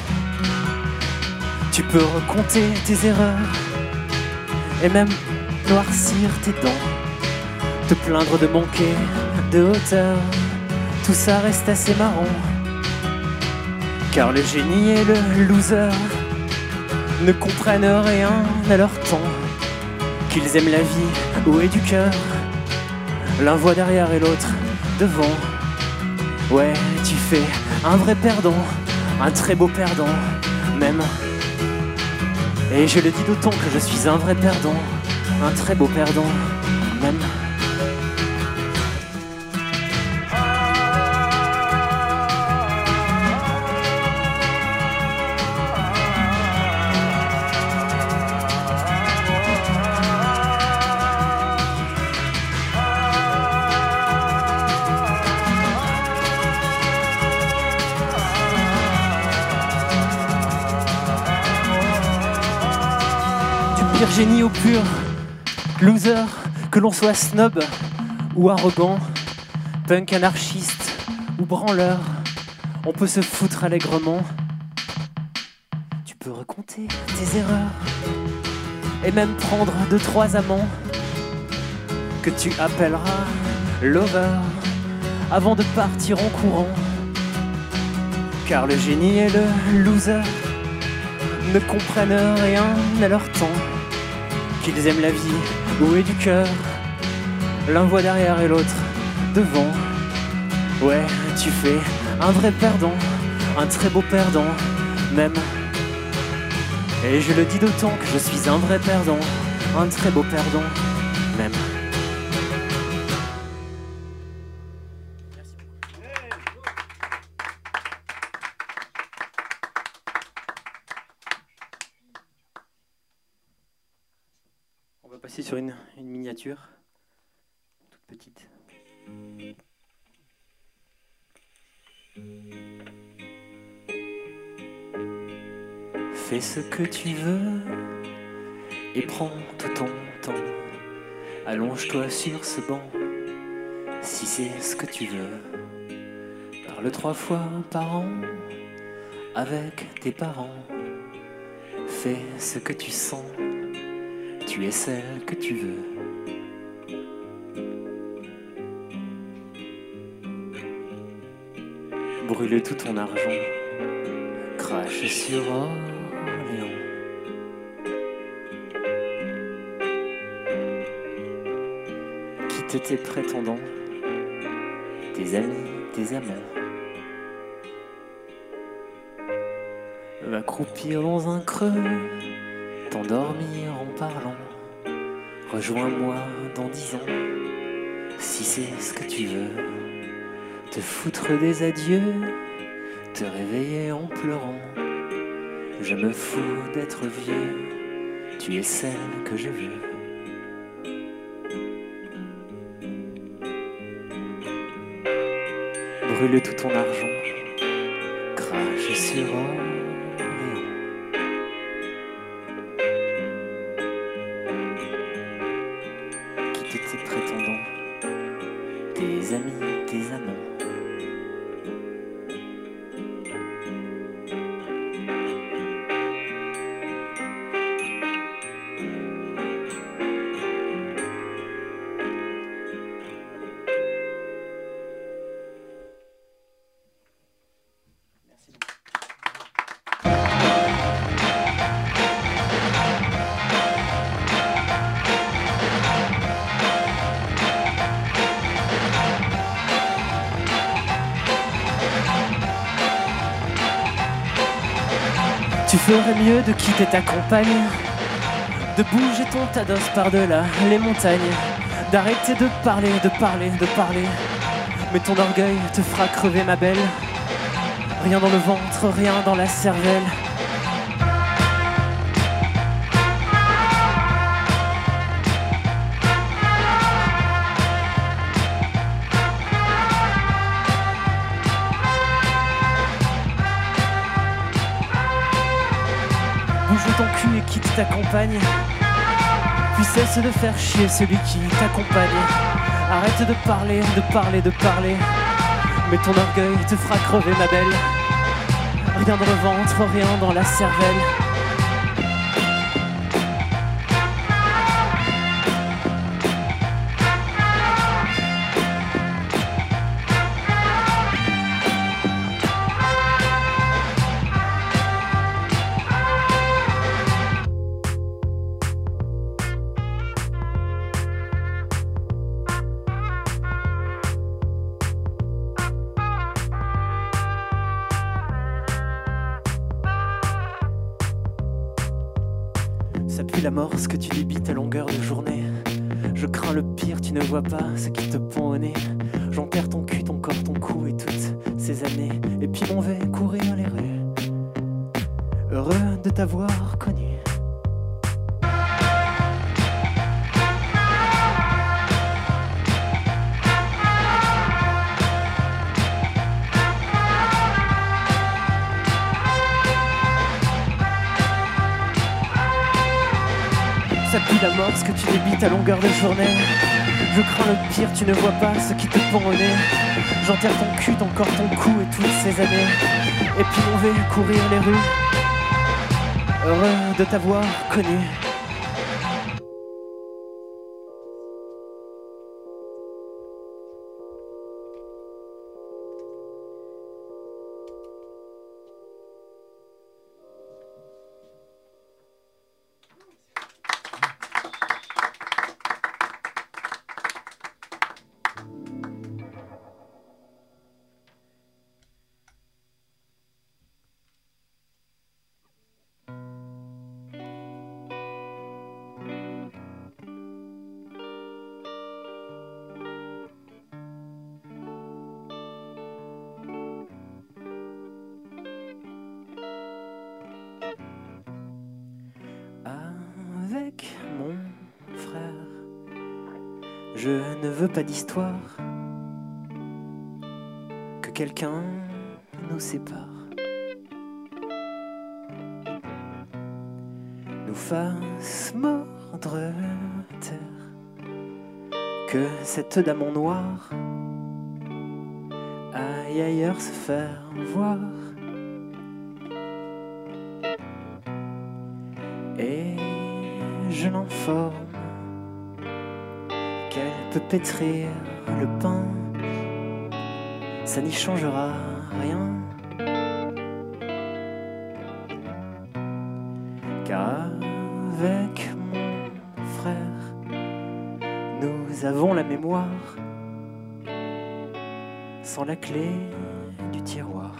Tu peux recompter tes erreurs, et même noircir tes dents. Te plaindre de manquer de hauteur, tout ça reste assez marrant. Car le génie et le loser ne comprennent rien à leur temps. Qu'ils aiment la vie ou est du cœur, l'un voit derrière et l'autre devant. Ouais, tu fais un vrai perdant, un très beau perdant, même. Et je le dis d'autant que je suis un vrai perdant, un très beau perdant, que l'on soit snob ou arrogant, punk anarchiste ou branleur, on peut se foutre allègrement. Tu peux recompter tes erreurs et même prendre deux trois amants que tu appelleras lover avant de partir en courant. Car le génie et le loser ne comprennent rien à leur temps. Qu'ils aiment la vie ou est du cœur, l'un voit derrière et l'autre devant. Ouais, tu fais un vrai perdant, un très beau perdant, même. Et je le dis d'autant que je suis un vrai perdant, un très beau perdant, même. Toute petite. Fais ce que tu veux et prends tout ton temps. Allonge-toi sur ce banc si c'est ce que tu veux. Parle trois fois par an avec tes parents. Fais ce que tu sens, tu es celle que tu veux. Brûle tout ton argent, crache sur Orléans. Quitte tes prétendants, tes amis, tes amants. Va croupir dans un creux, t'endormir en parlant. Rejoins-moi dans dix ans, si c'est ce que tu veux. Te foutre des adieux, te réveiller en pleurant. Je me fous d'être vieux, tu es celle que je veux. Brûle tout ton argent, crache sur. Quitter ta compagne, de bouger ton tados par-delà les montagnes, d'arrêter de parler, de parler, de parler. Mais ton orgueil te fera crever, ma belle. Rien dans le ventre, rien dans la cervelle. Puis cesse de faire chier celui qui t'accompagne. Arrête de parler, de parler, de parler. Mais ton orgueil te fera crever, ma belle. Rien dans le ventre, rien dans la cervelle. Ça pue la mort ce que tu débites à longueur de journée. Je crains le pire, tu ne vois pas ce qui te pend au nez. J'enterre ton cul, ton corps, ton cou et toutes ces années. Et puis m'en vais courir les rues. Heureux de t'avoir connu. Ce que tu débites à longueur de journée. Je crains le pire, tu ne vois pas ce qui te pend au nez. J'enterre ton cul, ton corps, ton cou et toutes ces années. Et puis on va courir les rues. Heureux de t'avoir connu. Pas d'histoire que quelqu'un nous sépare. Nous fasse mordre terre, que cette dame en noir aille ailleurs se faire voir. Et je l'informe qu'elle peut pétrir le pain, ça n'y changera rien. Car avec mon frère, nous avons la mémoire sans la clé du tiroir.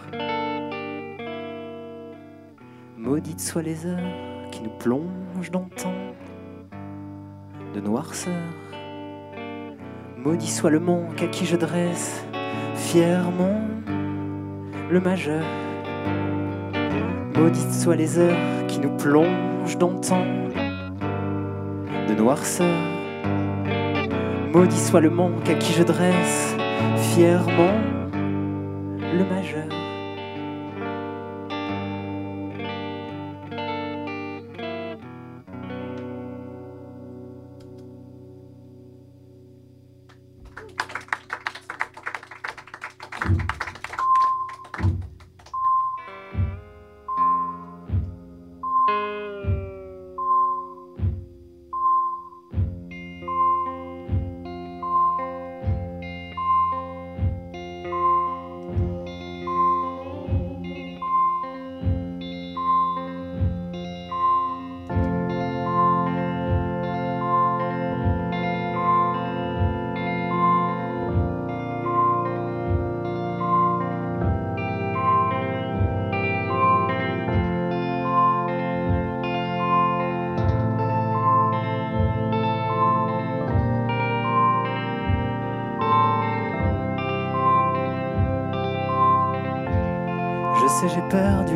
Maudites soient les heures qui nous plonge dans le temps de noirceur. Maudit soit le manque à qui je dresse fièrement le majeur. Maudites soient les heures qui nous plongent dans le temps de noirceur. Maudit soit le manque à qui je dresse fièrement le majeur.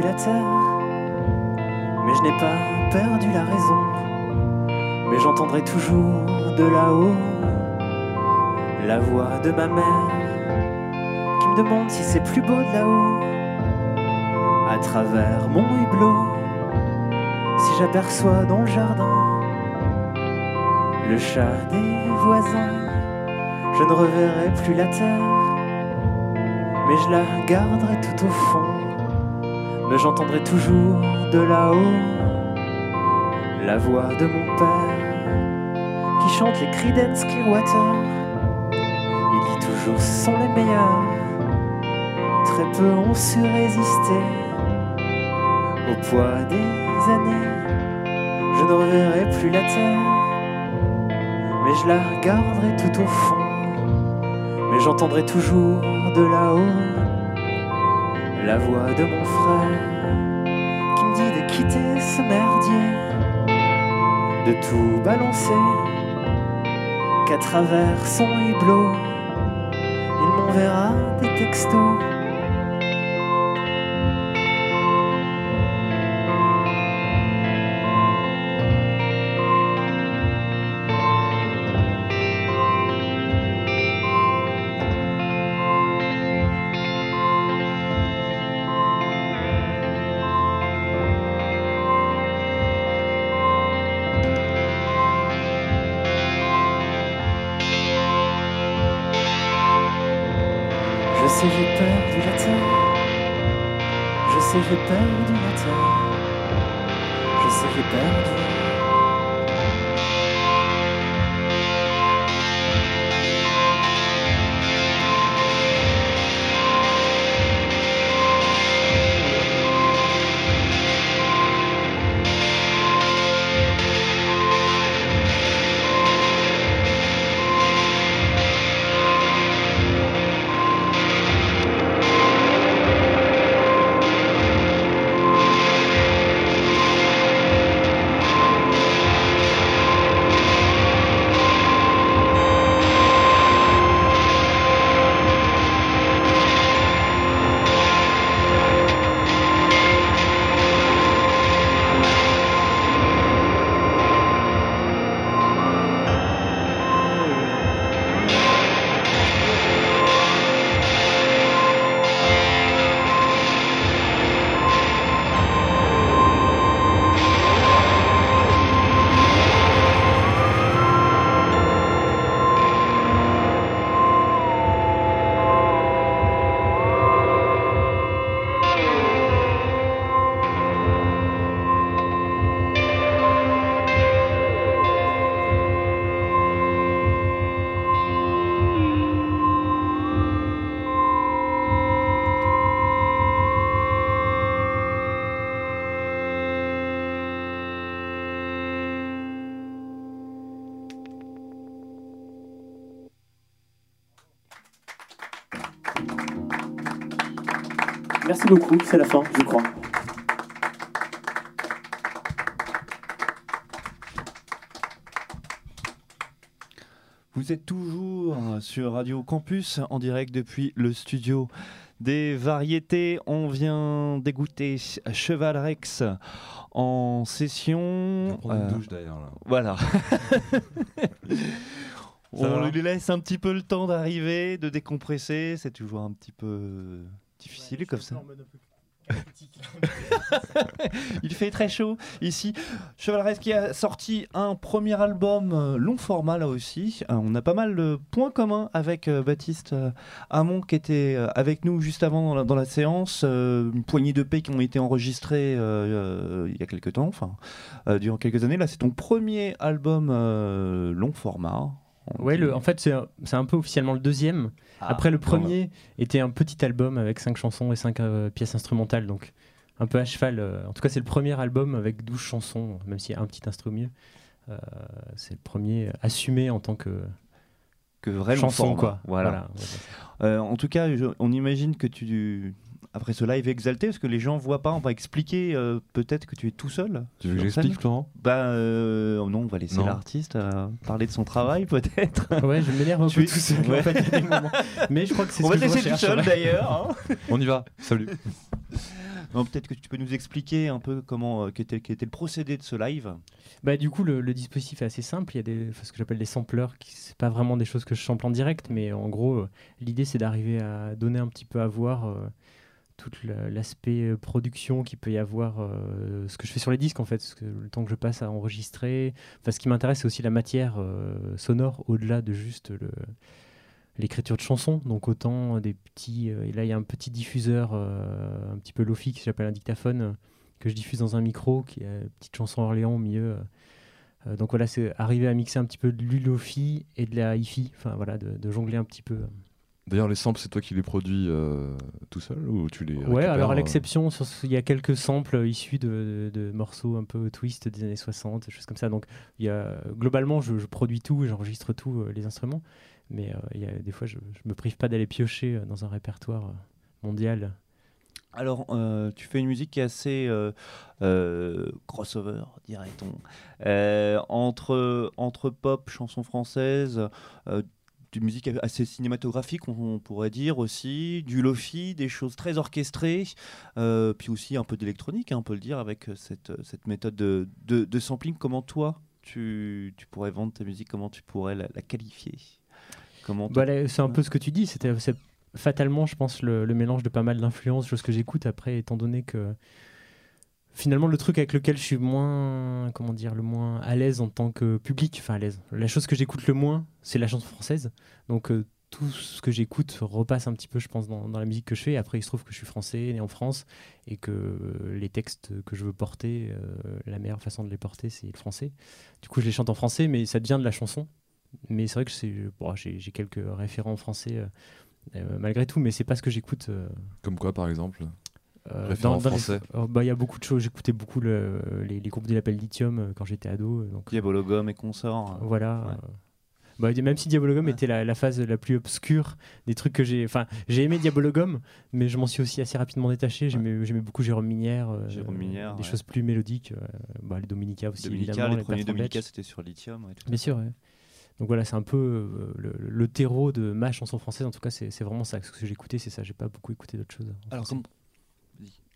La terre, mais je n'ai pas perdu la raison. Mais j'entendrai toujours de là-haut la voix de ma mère qui me demande si c'est plus beau de là-haut. À travers mon hublot, si j'aperçois dans le jardin le chat des voisins, je ne reverrai plus la terre mais je la garderai tout au fond. J'entendrai toujours de là-haut la voix de mon père qui chante les Creedence Clearwater. Il dit toujours sont les meilleurs. Très peu ont su résister au poids des années. Je ne reverrai plus la terre, mais je la garderai tout au fond mais j'entendrai toujours de là-haut la voix de mon frère qui me dit de quitter ce merdier, de tout balancer, qu'à travers son hublot, il m'enverra des textos. Merci beaucoup, c'est la fin, je crois. Vous êtes toujours sur Radio Campus en direct depuis le studio des variétés. On vient dégoûter Cheval Rex en session. On euh, une douche d'ailleurs. Voilà. On lui laisse un petit peu le temps d'arriver, de décompresser. C'est toujours un petit peu difficile comme ça. Il fait très chaud ici. Chevalresque qui a sorti un premier album euh, long format là aussi. Euh, on a pas mal de points communs avec euh, Baptiste Hamon qui était avec nous juste avant dans la, dans la séance. Une poignée de P qui ont été enregistrés euh, il y a quelques temps, enfin euh, durant quelques années. Là, c'est ton premier album euh, long format. Dit- le, en fait, c'est un- peu officiellement le deuxième. Ah, Après, le premier était un petit album avec cinq chansons et cinq euh, pièces instrumentales, donc un peu à cheval. euh. en tout cas, c'est le premier album avec 12 chansons, même s'il y a un petit instru au milieu. Euh, c'est le premier assumé en tant que que vrai long chanson, quoi. Voilà. Euh, en tout cas, je- on imagine que tu, après ce live exalté, parce que les gens voient pas, on va expliquer euh, peut-être que tu es tout seul. Tu veux que j'explique, Florent? Bah euh, non, on va laisser l'artiste euh, parler de son travail peut-être. Ouais, je m'énerve un Tu peu es- tout seul. Ouais. en fait, il y a des moments. Mais je crois que c'est On ce va te laisser tout seul d'ailleurs. hein. On y va. Salut. Peut-être que tu peux nous expliquer un peu comment euh, qu'était, qu'était le procédé de ce live. Bah, du coup, le, le dispositif est assez simple. Il y a des, ce que j'appelle des sampleurs, qui c'est pas vraiment des choses que je sample en direct, mais en gros, euh, l'idée c'est d'arriver à donner un petit peu à voir euh, tout la- l'aspect euh, production qu'il peut y avoir, euh, ce que je fais sur les disques en fait, que- le temps que je passe à enregistrer. Enfin, ce qui m'intéresse, c'est aussi la matière euh, sonore au-delà de juste l'écriture de chansons, donc autant des petits. et là, il y a un petit diffuseur, un petit peu lofi, qui s'appelle un dictaphone, que je diffuse dans un micro, qui a une petite chanson Orléans au milieu. donc voilà, c'est arriver à mixer un petit peu de l'ulofi et de la hi-fi, enfin voilà, de jongler un petit peu. D'ailleurs, les samples, c'est toi qui les produis euh, tout seul ou tu les Ouais, alors à euh, l'exception, il y a quelques samples issus de, de morceaux un peu twist des années 60, des choses comme ça. Donc il y a, globalement, je, je produis tout, j'enregistre tout, euh, les instruments. Mais euh, il y a, des fois, je, je me prive pas d'aller piocher euh, dans un répertoire euh, mondial. Alors, euh, tu fais une musique qui est assez euh, euh, crossover, dirait-on, Euh, entre, entre pop, chansons françaises, euh, du musique assez cinématographique, on, on pourrait dire aussi, du lofi, des choses très orchestrées, euh, puis aussi un peu d'électronique, hein, on peut le dire, avec cette, cette méthode de, de, de sampling. Comment toi, tu, tu pourrais vendre ta musique? Comment tu pourrais la, la qualifier? Comment Bah, c'est un peu ce que tu dis. C'était c'est fatalement, je pense, le, le mélange de pas mal d'influences, choses que j'écoute après, étant donné que finalement le truc avec lequel je suis moins, comment dire, le moins à l'aise en tant que public, enfin à l'aise. La chose que j'écoute le moins, c'est la chanson française. Donc euh, tout ce que j'écoute repasse un petit peu, je pense, dans, la musique que je fais. Après, il se trouve que je suis français, né en France, et que euh, les textes que je veux porter, euh, la meilleure façon de les porter, c'est le français. Du coup, je les chante en français, mais ça devient de la chanson. Mais c'est vrai que bon, j'ai quelques référents en français euh, euh, malgré tout, mais c'est pas ce que j'écoute. euh, Comme quoi, par exemple? Euh, les- français. Oh, bah, Il y a beaucoup de choses. J'écoutais beaucoup le- les, les groupes de l'appel Lithium euh, quand j'étais ado. euh, Donc, Diabologum et consorts. voilà. Ouais. euh, bah, même si Diabologum Ouais. était la, la phase la plus obscure des trucs que j'ai. Enfin, j'ai aimé Diabologum, mais je m'en suis aussi assez rapidement détaché. J'aimais j'aimais beaucoup Jérôme Minière. euh, Jérôme Minière, Des ouais. choses plus mélodiques. euh, bah, les Dominica aussi, Dominica, évidemment. les premiers Bertrand Dominica, c'était sur Lithium. ouais, Bien sûr, ouais. Donc voilà, c'est un peu euh, le, le terreau de ma chanson française. En tout cas, c'est c'est vraiment ça. Ce que j'ai écouté, c'est ça. J'ai pas beaucoup écouté d'autres choses. Alors, français.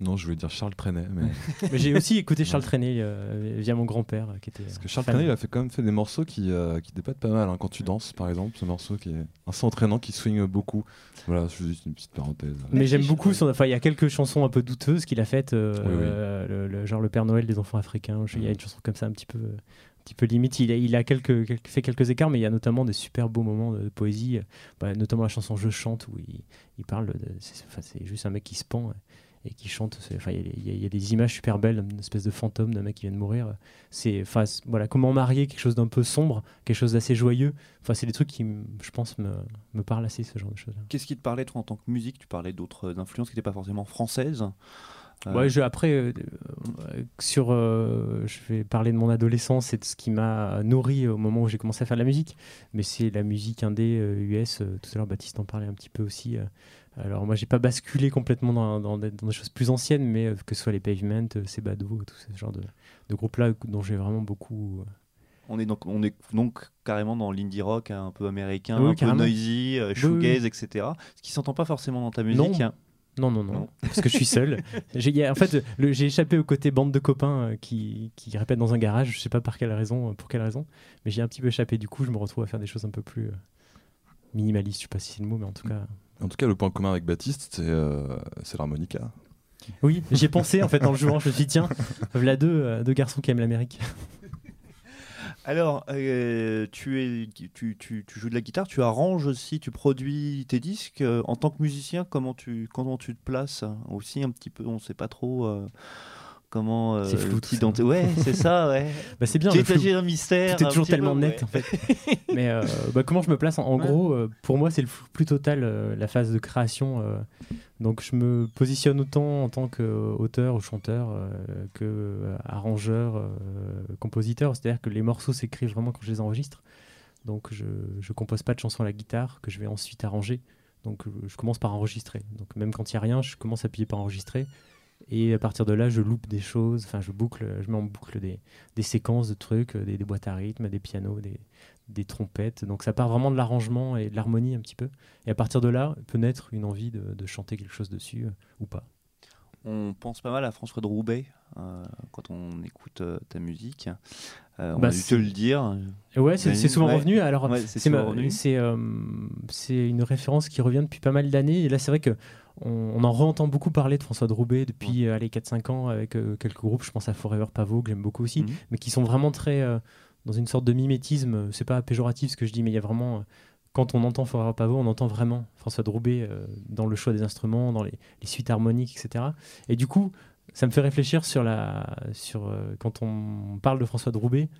Non, je voulais dire Charles Trenet, mais Mais j'ai aussi écouté Charles Trenet euh, via mon grand-père, euh, qui était. parce que euh, Charles fan. Trenet, il a fait quand même fait des morceaux qui euh, qui débattent pas mal. hein. Quand tu danses, par exemple, ce morceau qui est un son entraînant qui swing beaucoup. Voilà, c'est juste une petite parenthèse. Mais j'aime beaucoup Charles. son. Enfin, il y a quelques chansons un peu douteuses qu'il a faites, euh, Oui, oui. euh, le, le- genre le Père Noël des enfants africains. Je- Il y a une chanson comme ça, un petit peu, un petit peu limite. Il a, il a quelques, quelques- fait quelques écarts, mais il y a notamment des super beaux moments de, poésie, bah, notamment la chanson Je chante où il, il parle. de- C'est enfin, c'est juste un mec qui se pend. Euh, Et qui chante, enfin, il y, a- y des images super belles, une espèce de fantôme d'un mec qui vient de mourir. C'est, enfin, voilà, comment marier quelque chose d'un peu sombre, quelque chose d'assez joyeux. Enfin, c'est des trucs qui, je pense, me, me parlent assez ce genre de choses. Qu'est-ce qui te parlait, toi, en tant que musique? Tu parlais d'autres influences qui n'étaient pas forcément françaises. Euh, Ouais, je, après, euh, euh, sur, euh, je vais parler de mon adolescence et de ce qui m'a nourri au moment où j'ai commencé à faire de la musique. Mais c'est la musique indé euh, US. euh, tout à l'heure, Baptiste en parlait un petit peu aussi. Alors, moi, j'ai pas basculé complètement dans, dans des, dans des choses plus anciennes, mais euh, que ce soit les Pavement, euh, Sebado, tout ce genre de, de groupes-là dont j'ai vraiment beaucoup, euh, On est donc, on est donc carrément dans l'indie rock hein, un peu américain, Oui, un peu noisy, euh, oui. shoegaze, etc. Ce qui s'entend pas forcément dans ta musique. hein. Non, non, non, Non. parce que je suis seul. J'ai- en fait, j'ai échappé au côté bande de copains euh, qui, qui répètent dans un garage. Je sais pas par quelle raison, pour quelle raison, mais j'ai un petit peu échappé. Du coup, je me retrouve à faire des choses un peu plus euh, minimalistes. Je sais pas si c'est le mot, mais en tout cas. En tout cas, le point commun avec Baptiste, c'est euh, l'harmonica. Oui, j'y ai pensé en fait en le jouant. Je me suis dit, tiens, voilà deux, euh, deux garçons qui aiment l'Amérique. Alors, euh, tu, es, tu, tu, tu joues de la guitare, tu arranges aussi, tu produis tes disques. en tant que musicien, comment tu, comment tu te places? Aussi un petit peu, on sait pas trop euh, comment euh, C'est flou, tout ça. Ouais, c'est ça, ouais. Bah, c'est bien. J'ai un mystère. Toujours peu, tellement net ouais. en fait. Mais euh, bah, comment je me place En, en Ouais. gros, euh, pour moi, c'est le flou plus total, euh, la phase de création. donc je me positionne autant en tant qu'auteur ou chanteur que arrangeur, compositeur. C'est-à-dire que les morceaux s'écrivent vraiment quand je les enregistre. Donc je ne compose pas de chansons à la guitare que je vais ensuite arranger. Donc je commence par enregistrer. Donc même quand il n'y a rien, je commence à appuyer par enregistrer. Et à partir de là, je loupe des choses, enfin je boucle, je mets en boucle des, des séquences de trucs, des, des boîtes à rythme, des pianos, des, des trompettes. Donc ça part vraiment de l'arrangement et de l'harmonie un petit peu. Et à partir de là, peut naître une envie de, de chanter quelque chose dessus euh, ou pas. On pense pas mal à François de Roubaix euh, quand on écoute euh, ta musique. On Bah, a dû te le dire. Ouais, c'est souvent ouais. revenu. Alors Ouais, ma- c'est une référence qui revient depuis pas mal d'années. Et là, c'est vrai que on, on en re-entend beaucoup parler de François de Roubaix depuis euh, allez, 4-5 ans avec euh, quelques groupes. Je pense à Forever Pavot, que j'aime beaucoup aussi, Mhm. mais qui sont vraiment très euh, dans une sorte de mimétisme. C'est pas péjoratif ce que je dis, mais il y a vraiment. quand on entend Forever Pavot, on entend vraiment François de Roubaix dans le choix des instruments, dans les, les suites harmoniques, etc. Et du coup, ça me fait réfléchir sur la, sur euh, quand on parle de François de Roubaix,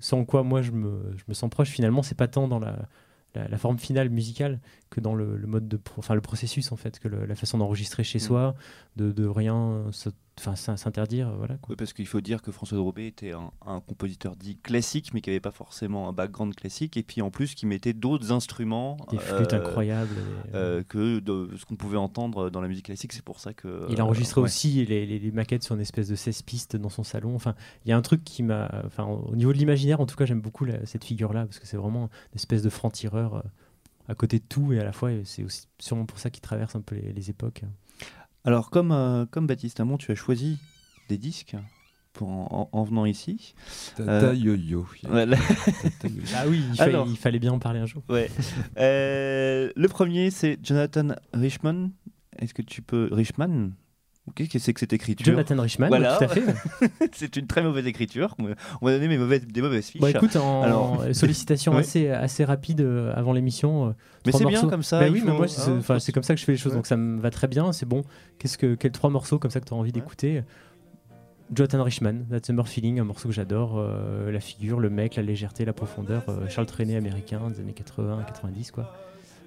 sans quoi moi je me, je me sens proche. Finalement, c'est pas tant dans la, la, la forme finale musicale que dans le, le mode de, pro- enfin le processus en fait, que le- la façon d'enregistrer chez Mm. soi, de, de rien, enfin s'in- s'interdire, voilà quoi. Oui, parce qu'il faut dire que François Roubaix était un, un compositeur dit classique, mais qui n'avait pas forcément un background classique, et puis en plus qui mettait d'autres instruments Des flûtes euh, incroyables. des- euh, que de ce qu'on pouvait entendre dans la musique classique. C'est pour ça que. Il a enregistré euh, ouais. aussi les, les- les maquettes sur une espèce de 16 pistes dans son salon. Enfin, il y a un truc qui m'a. Enfin, au niveau de l'imaginaire, en tout cas, j'aime beaucoup la- cette figure-là parce que c'est vraiment une espèce de franc-tireur euh, à côté de tout et à la fois, c'est sûrement pour ça qu'il traverse un peu les, les époques. Alors, comme, euh, comme Baptiste Hamon, tu as choisi des disques pour en, en- en venant ici. Tata yo-yo. Voilà. Ah oui, il, fallait- Alors. il fallait bien en parler un jour. Ouais. Euh, le premier, c'est Jonathan Richman. Est-ce que tu peux. Richman Qu'est-ce que c'est que cette écriture? Jonathan Richman, Voilà. tout à fait. C'est une très mauvaise écriture. On m'a- on m'a donné mes mauvaises, des mauvaises fiches. Bon, écoute, en Alors- sollicitation Ouais. assez, assez rapide euh, avant l'émission. euh, mais c'est bien comme ça. Bah oui, mais moi, c'est hein, c'est comme ça que je fais les choses, Ouais. donc ça me va très bien. C'est bon. Qu'est-ce que, quels trois morceaux comme ça que tu as envie d'écouter? Jonathan Richman, That Summer Feeling, un morceau que j'adore. euh, la figure, le mec, la légèreté, la profondeur. euh, Charles Trenet américain des années 80-90, quoi.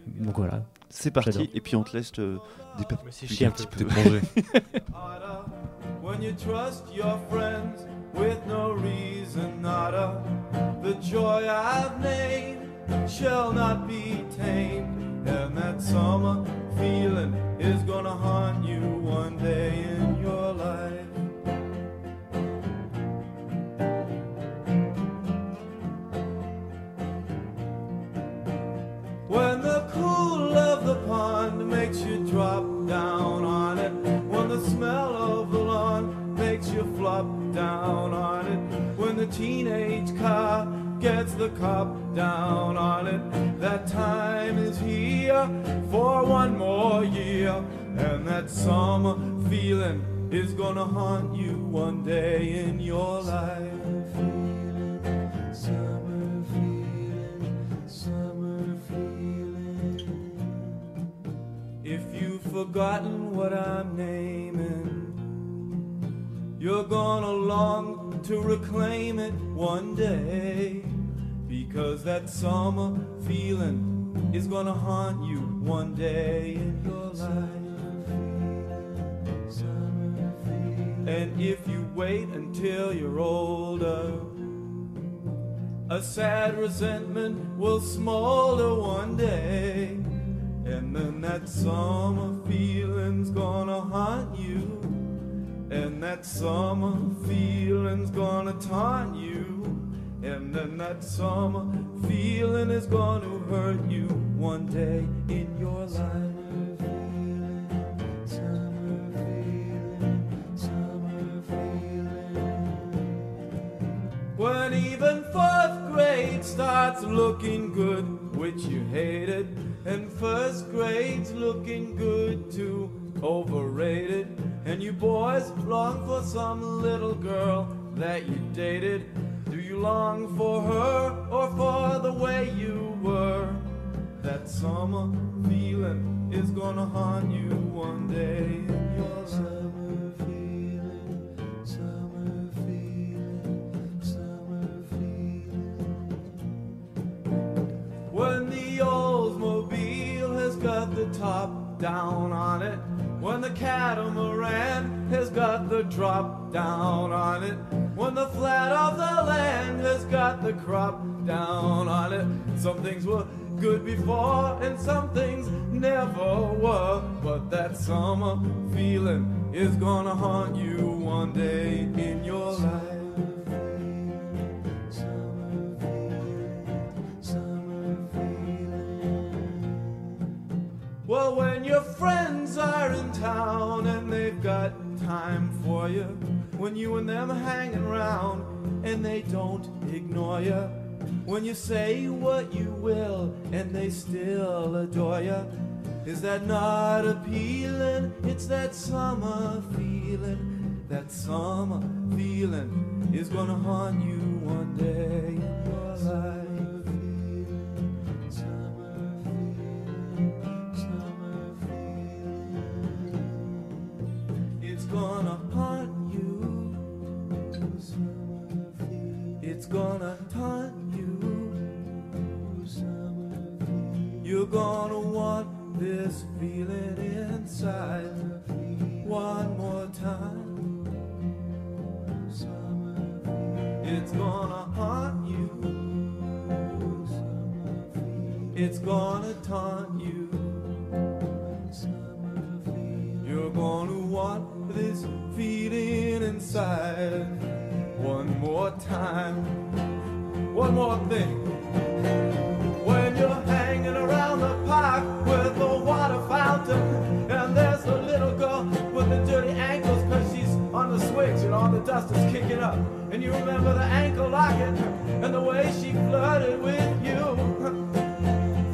Donc voilà. C'est parti. J'adore. Et puis on te laisse te C'est chier chier un petit peu. When you trust your friends with no reason, nada. The joy I've named shall not be tamed, and that summer feeling is gonna haunt you one day makes you drop down on it, when the smell of the lawn makes you flop down on it, when the teenage car gets the cop down on it, that time is here for one more year, and that summer feeling is gonna haunt you one day in your life. Forgotten what I'm naming, you're gonna long to reclaim it one day. Because that summer feeling is gonna haunt you one day in your life. And if you wait until you're older, a sad resentment will smolder one day. And then that summer feeling's gonna haunt you. And that summer feeling's gonna taunt you. And then that summer feeling is gonna hurt you one day in your life. When even fourth grade starts looking good, which you hated, and first grade's looking good too, overrated, and you boys long for some little girl that you dated. Do you long for her or for the way you were? That summer feeling is gonna haunt you one day. Your top down on it. When the catamaran has got the drop down on it. When the flat of the land has got the crop down on it. Some things were good before and some things never were. But that summer feeling is gonna haunt you one day in your life. Town and they've got time for you, when you and them hanging around and they don't ignore you, when you say what you will and they still adore you, is that not appealing? It's that summer feeling. That summer feeling is gonna haunt you one day this feeling inside one more time. It's gonna haunt you. It's gonna taunt you. You're gonna want this feeling inside one more time. One more thing. Dust is kicking up. And you remember the ankle locket and the way she flirted with you.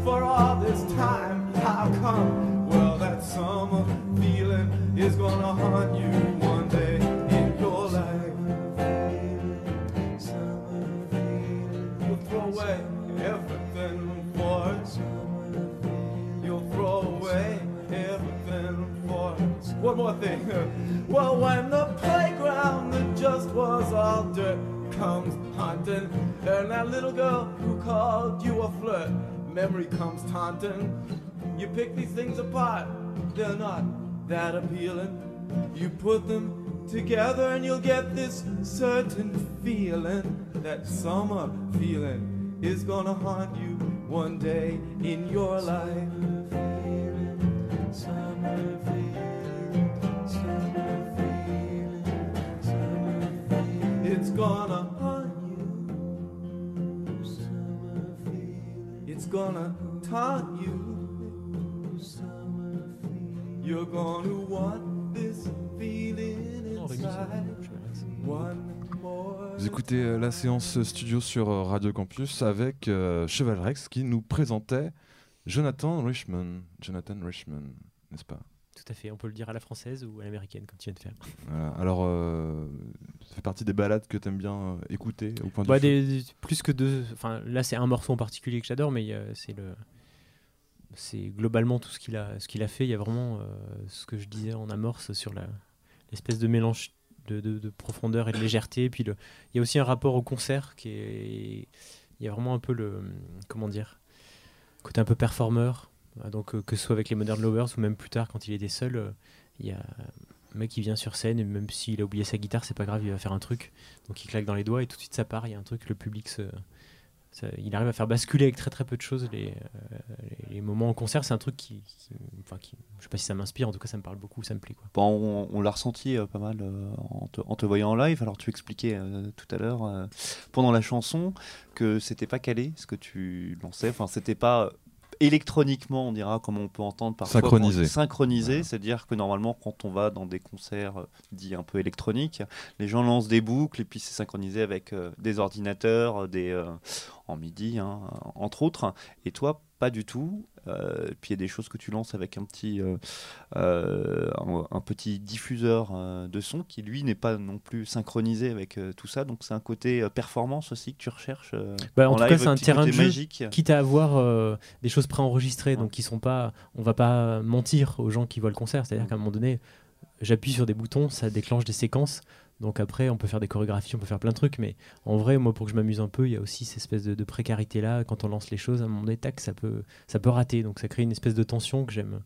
For all this time, how come? Well, that summer feeling is gonna haunt you One more thing. Well, when the playground that just was all dirt comes haunting, and that little girl who called you a flirt, memory comes taunting. You pick these things apart, they're not that appealing. You put them together and you'll get this certain feeling. That summer feeling is gonna haunt you one day in your life. Summer feeling, summer feeling. It's gonna haunt you. Summer feeling. It's gonna taunt you. Summer feeling. You're gonna want this feeling inside. One more. Vous écoutez euh, la séance studio sur euh, Radio Campus avec euh, Cheval Rex qui nous présentait Jonathan Richman. Jonathan Richman, n'est-ce pas? Tout à fait, on peut le dire à la française ou à l'américaine, comme tu viens de faire. Voilà. Alors, euh, ça fait partie des balades que tu aimes bien euh, écouter au point de Bah, vue- des- des- plus que deux. Enfin, là, c'est un morceau en particulier que j'adore, mais euh, c'est le. C'est globalement tout ce qu'il a, ce qu'il a fait. Il y a vraiment ce que je disais en amorce sur la- l'espèce de mélange de, de- de profondeur et de légèreté. Puis le, il y a aussi un rapport au concert qui est. Il y a vraiment un peu le. Comment dire Côté un peu performeur. Ah, Donc, euh, que ce soit avec les Modern Lovers ou même plus tard quand il était seul, euh, il y a un mec qui vient sur scène et même s'il a oublié sa guitare, c'est pas grave, il va faire un truc. Donc il claque dans les doigts et tout de suite ça part, il y a un truc, le public il arrive à faire basculer avec très très peu de choses les, euh, moments en concert. C'est un truc qui, qui- enfin, je sais pas si ça m'inspire, en tout cas ça me parle beaucoup, ça me plaît quoi. Bon, on, l'a ressenti euh, pas mal euh, en, te, voyant en live. Alors tu expliquais euh, tout à l'heure euh, pendant la chanson que c'était pas calé ce que tu lançais. Enfin, c'était pas électroniquement, on dira, comme on peut entendre parfois. Synchronisé. Synchronisé, c'est-à-dire que normalement, quand on va dans des concerts euh, dits un peu électroniques, les gens lancent des boucles et puis c'est synchronisé avec euh, des ordinateurs, euh, des euh, en MIDI, hein, entre autres. Et toi, pas du tout. Euh, puis il y a des choses que tu lances avec un petit, euh, euh, un, un petit diffuseur de son qui lui n'est pas non plus synchronisé avec tout ça. Donc c'est un côté performance aussi que tu recherches. Bah, en, tout live, cas, c'est un terrain de jeu, magique. quitte à avoir des choses préenregistrées, Ouais. donc qui sont pas, on va pas mentir aux gens qui voient le concert. C'est-à-dire Mm. qu'à un moment donné, j'appuie sur des boutons, ça déclenche des séquences. Donc après, on peut faire des chorégraphies, on peut faire plein de trucs, mais en vrai, moi, pour que je m'amuse un peu, il y a aussi cette espèce de, de précarité là. Quand on lance les choses, à un moment donné, tac, ça peut, ça peut rater. Donc ça crée une espèce de tension que j'aime,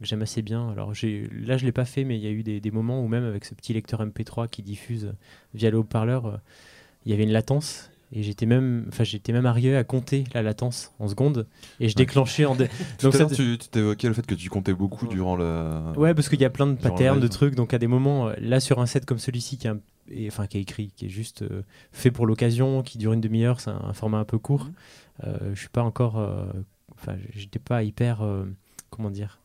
que j'aime assez bien. Alors là, je l'ai pas fait, mais il y a eu des, des moments où même avec ce petit lecteur MP3 qui diffuse via le haut-parleur, euh, il y avait une latence. Et j'étais même, enfin, j'étais même arrivé à compter la latence en secondes, et je déclenchais en. dé- Tout Donc ça- tu tu t'évoquais le fait que tu comptais beaucoup durant le. Ouais, parce qu'il y a plein de Durant patterns, de trucs. Donc à des moments, euh, là sur un set comme celui-ci, qui est, un- et- enfin, qui est écrit, qui est juste euh, fait pour l'occasion, qui dure une demi-heure, c'est un, un format un peu court. Mhm. Euh, je suis pas encore, euh, enfin, j'étais pas hyper, euh, comment dire.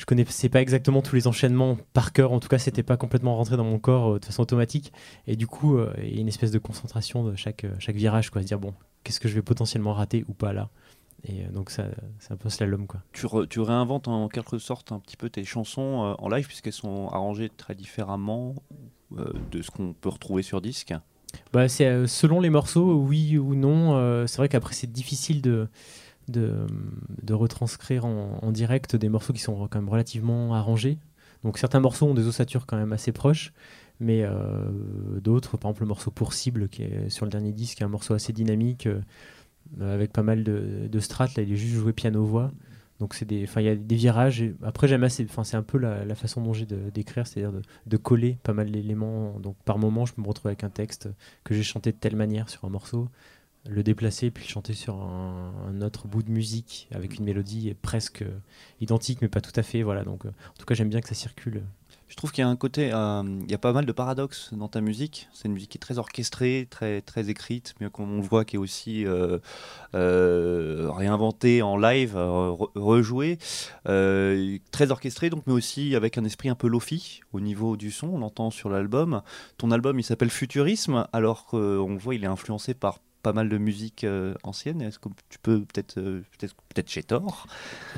Je connaissais pas exactement tous les enchaînements par cœur. En tout cas, c'était pas complètement rentré dans mon corps euh, de façon automatique. Et du coup, euh, il y a une espèce de concentration de chaque, euh, chaque virage, quoi. Se dire bon, qu'est-ce que je vais potentiellement rater ou pas là? Et donc ça, c'est un peu slalom, quoi. Tu, re- tu réinventes en quelque sorte un petit peu tes chansons en live puisqu'elles sont arrangées très différemment de ce qu'on peut retrouver sur disque? Bah, c'est selon les morceaux, oui ou non. c'est vrai qu'après c'est difficile de, de, retranscrire en, direct des morceaux qui sont quand même relativement arrangés. Donc certains morceaux ont des ossatures quand même assez proches, mais euh, d'autres, par exemple le morceau pour cible qui est sur le dernier disque, un morceau assez dynamique euh, avec pas mal de, de strates. Là, il est juste joué piano voix. Donc c'est des, il y a des virages. Et après j'aime assez, enfin c'est un peu la, façon dont j'ai d'écrire, c'est-à-dire de, de coller pas mal d'éléments. Donc par moment je me retrouver avec un texte que j'ai chanté de telle manière sur un morceau, le déplacer puis le chanter sur un, autre bout de musique avec une mélodie presque euh, identique mais pas tout à fait. Voilà donc euh, en tout cas j'aime bien que ça circule. Je trouve qu'il y a un côté, euh, il y a pas mal de paradoxes dans ta musique. C'est une musique qui est très orchestrée, très, très écrite, mais comme on voit, qui est aussi réinventée en live, re- rejouée, très orchestrée, donc, mais aussi avec un esprit un peu lofi au niveau du son. On l'entend sur l'album. Ton album, il s'appelle Futurisme, alors qu'on voit, il est influencé par pas mal de musique euh, ancienne. Est-ce que tu peux peut-être, euh, peut-être, peut-être chez tort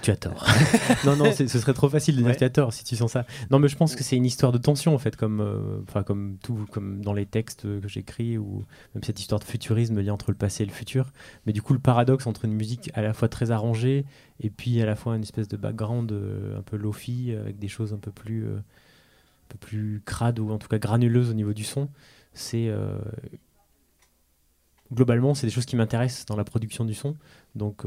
Tu as tort. non, non, ce serait trop facile de dire Ouais. que tu as tort si tu sens ça. Non, mais je pense que c'est une histoire de tension, en fait, comme, euh, enfin, comme tout, comme dans les textes que j'écris, ou même cette histoire de futurisme liée entre le passé et le futur. Mais du coup, le paradoxe entre une musique à la fois très arrangée et puis à la fois une espèce de background un peu lofi, avec des choses un peu plus, un peu plus crades ou en tout cas granuleuses au niveau du son, c'est. Euh, Globalement, c'est des choses qui m'intéressent dans la production du son. Donc,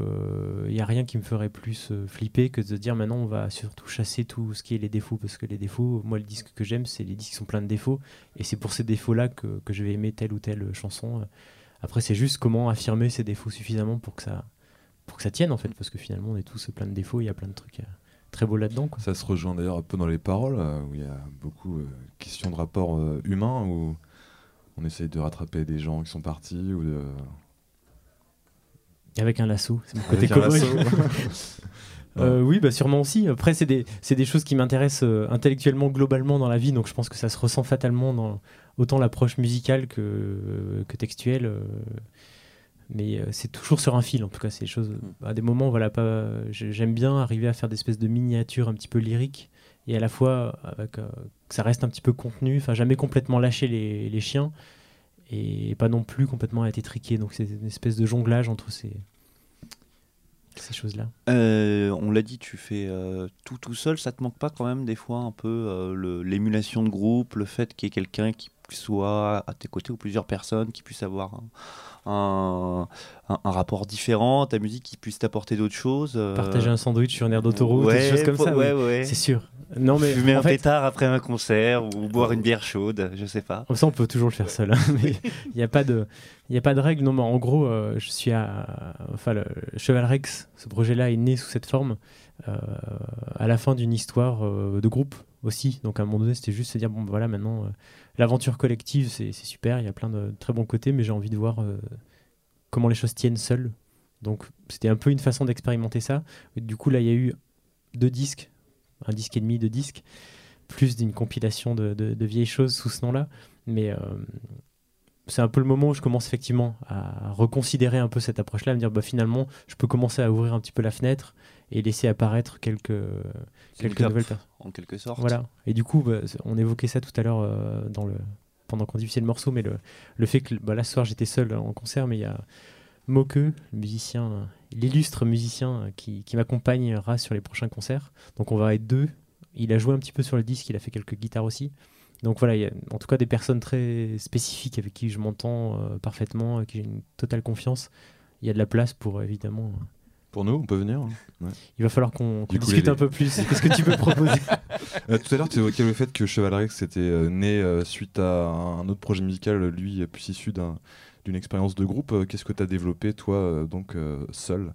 il n'y a rien qui me ferait plus euh, flipper que de dire maintenant on va surtout chasser tout ce qui est les défauts. Parce que les défauts, moi, le disque que j'aime, c'est les disques qui sont pleins de défauts. Et c'est pour ces défauts-là que, que je vais aimer telle ou telle chanson. Après, c'est juste comment affirmer ces défauts suffisamment pour que ça, pour que ça tienne, en fait. Parce que finalement, on est tous plein de défauts. Il y a plein de trucs euh, très beaux là-dedans. Ça se rejoint d'ailleurs un peu dans les paroles, euh, où il y a beaucoup de questions de rapport euh, humain, on essaye de rattraper des gens qui sont partis, ou de... Avec un lasso, c'est mon côté cowboy. Euh, oui, bah sûrement aussi. Après, c'est des, choses qui m'intéressent euh, intellectuellement, globalement dans la vie, donc je pense que ça se ressent fatalement dans autant l'approche musicale que, que textuelle. euh, mais euh, c'est toujours sur un fil, en tout cas, c'est des choses. À des moments, voilà, pas. j'ai- J'aime bien arriver à faire des espèces de miniatures un petit peu lyriques et à la fois avec, euh, que ça reste un petit peu contenu, enfin, jamais complètement lâcher les, chiens et pas non plus complètement être étriqué. Donc, c'est une espèce de jonglage entre ces, choses-là. Euh, on l'a dit, tu fais euh, tout tout seul. Ça te manque pas quand même des fois un peu euh, l'émulation de groupe, le fait qu'il y ait quelqu'un qui, soit à tes côtés ou plusieurs personnes qui puissent avoir un- un- un rapport différent, ta musique qui puisse t'apporter d'autres choses. euh, Partager un sandwich sur une aire d'autoroute, ouais, des choses comme ça. Ouais, oui. ouais. C'est sûr. Non, mais Fumer en un fait, pétard après un concert ou boire une bière chaude, je sais pas. Comme ça, on peut toujours le faire seul. hein, mais il n'y a pas de, il a pas de règle. Non, mais en gros, euh, je suis à, enfin, le Cheval Rex. Ce projet-là est né sous cette forme euh, à la fin d'une histoire de groupe aussi. Donc à un moment donné, c'était juste se dire bon, bah, voilà, maintenant, l'aventure collective, c'est super. Il y a plein de très bons côtés, mais j'ai envie de voir euh, comment les choses tiennent seules. Donc c'était un peu une façon d'expérimenter ça. Du coup, là, il y a eu deux disques, un disque et demi, deux disques, plus d'une compilation de, vieilles choses sous ce nom-là. Mais euh, c'est un peu le moment où je commence effectivement à reconsidérer un peu cette approche-là, à me dire bah, finalement, je peux commencer à ouvrir un petit peu la fenêtre et laisser apparaître quelques, quelques nouvelles personnes. En quelque sorte. Voilà. Et du coup, bah, on évoquait ça tout à l'heure euh, dans le pendant qu'on diffusait le morceau, mais le, le fait que bah, là ce soir j'étais seul en concert, mais il y a le musicien, l'illustre musicien euh, qui, qui m'accompagnera sur les prochains concerts. Donc on va être deux. Il a joué un petit peu sur le disque, il a fait quelques guitares aussi. Donc voilà, il y a en tout cas des personnes très spécifiques avec qui je m'entends euh, parfaitement, avec qui j'ai une totale confiance. Il y a de la place pour euh, évidemment. Pour nous, on peut venir. hein. Ouais. Il va falloir qu'on discute un peu plus. Qu'est-ce que tu peux proposer? Euh, tout à l'heure, tu évoquais le fait que Cheval Rex était euh, né euh, suite à un autre projet musical, lui, euh, plus issu d'un- d'une expérience de groupe. Euh, Qu'est-ce que tu as développé, toi, euh, donc euh, seul?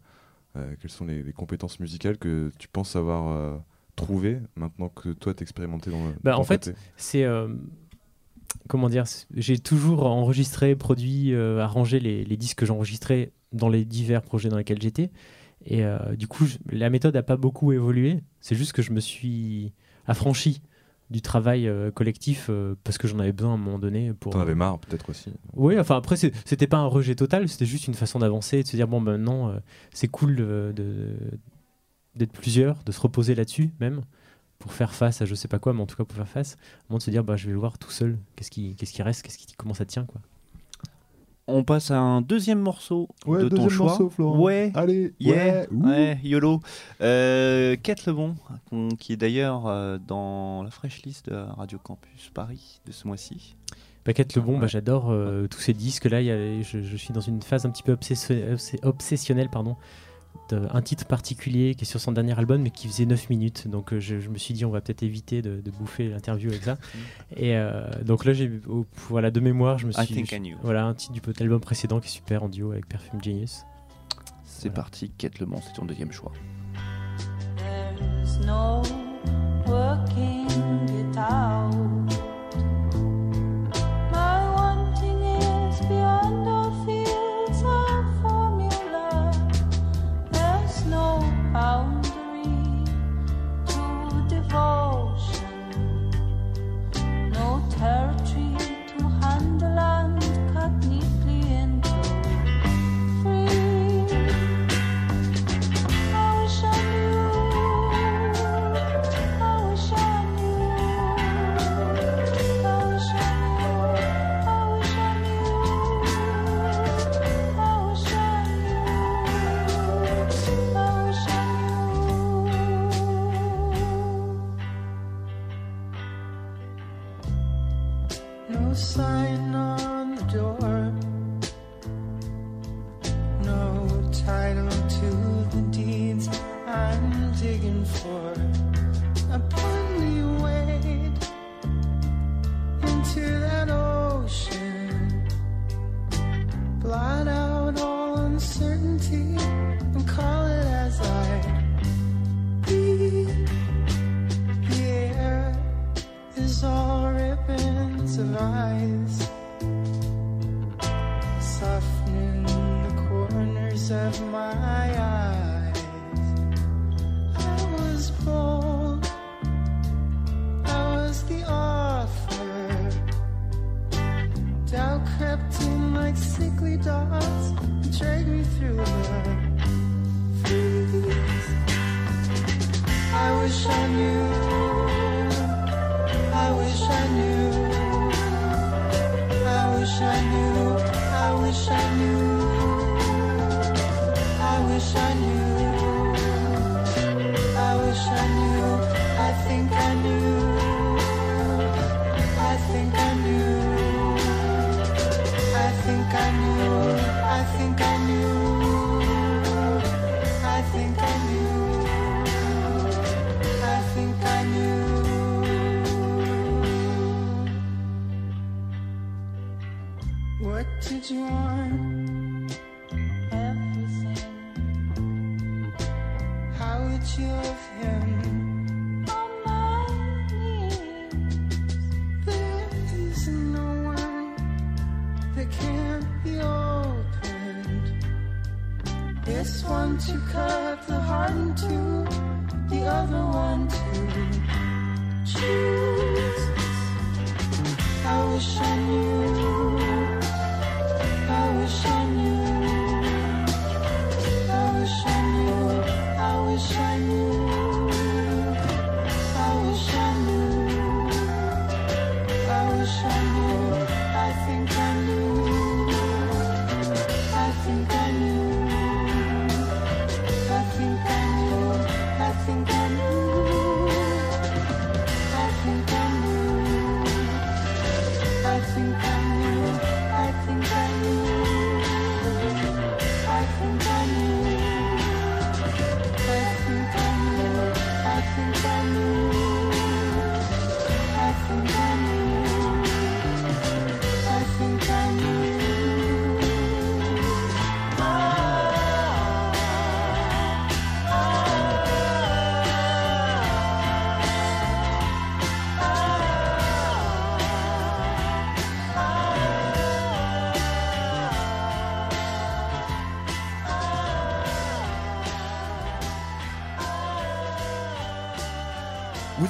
Euh, Quelles sont les, les compétences musicales que tu penses avoir euh, trouvées maintenant que toi, t'es expérimenté dans le. Bah, en fait, côté c'est euh, comment dire c'est- j'ai toujours enregistré produit euh, arrangé les, les disques que j'enregistrais dans les divers projets dans lesquels j'étais et euh, du coup je- la méthode n'a pas beaucoup évolué c'est juste que je me suis affranchi du travail euh, collectif euh, parce que j'en avais besoin à un moment donné pour T'en avais marre, peut-être aussi. oui, enfin après, c'était pas un rejet total, c'était juste une façon d'avancer et de se dire, bon, ben, maintenant, c'est cool d'être plusieurs, de se reposer là-dessus même, pour faire face à je sais pas quoi, mais en tout cas pour faire face, au moment de se dire, bah, je vais le voir tout seul, qu'est-ce qui, qu'est-ce qui reste, qu'est-ce qui, comment ça tient, quoi? On passe à un deuxième morceau Ouais, de ton deuxième choix. morceau, Florent. Ouais. Allez, Yeah, ouais, ouais, YOLO. Euh, Kate Lebon, qui est d'ailleurs euh, dans la fraîche liste de Radio Campus Paris de ce mois-ci. Paquette le bon, bah, Ouais. j'adore euh, tous ces disques-là, il y a- je, je suis dans une phase un petit peu obsession- obs- obsessionnelle, pardon, d'un titre particulier qui est sur son dernier album, mais qui faisait 9 minutes. Donc euh, je, je me suis dit, on va peut-être éviter de, de bouffer l'interview avec ça. Et euh, donc là, j'ai voilà, de mémoire, je me I suis. I Knew. Voilà, un titre du album précédent qui est super en duo avec Perfume Genius. C'est Voilà. parti, Kate Lebon, c'est ton deuxième choix. There's no working it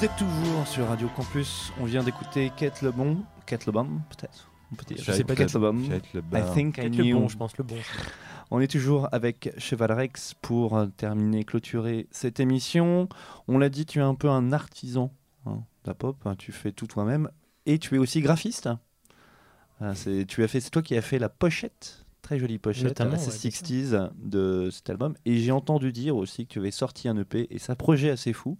Vous êtes toujours sur Radio Campus. On vient d'écouter Kate Lebon. Kate Lebon, peut-être On peut dire. Je sais pas, Kate Lebon. Kate Lebon. I think I Peut-être le knew. bon, je pense le bon. On est toujours avec Cheval Rex pour euh, terminer, clôturer cette émission. On l'a dit, tu es un peu un artisan hein, de la pop. hein, tu fais tout toi-même. Et tu es aussi graphiste. Ah, c'est, as fait, c'est toi qui as fait la pochette, très jolie pochette, assez ouais, bien 60s de cet album. Et j'ai entendu dire aussi que tu avais sorti un EP et ça projet assez fou,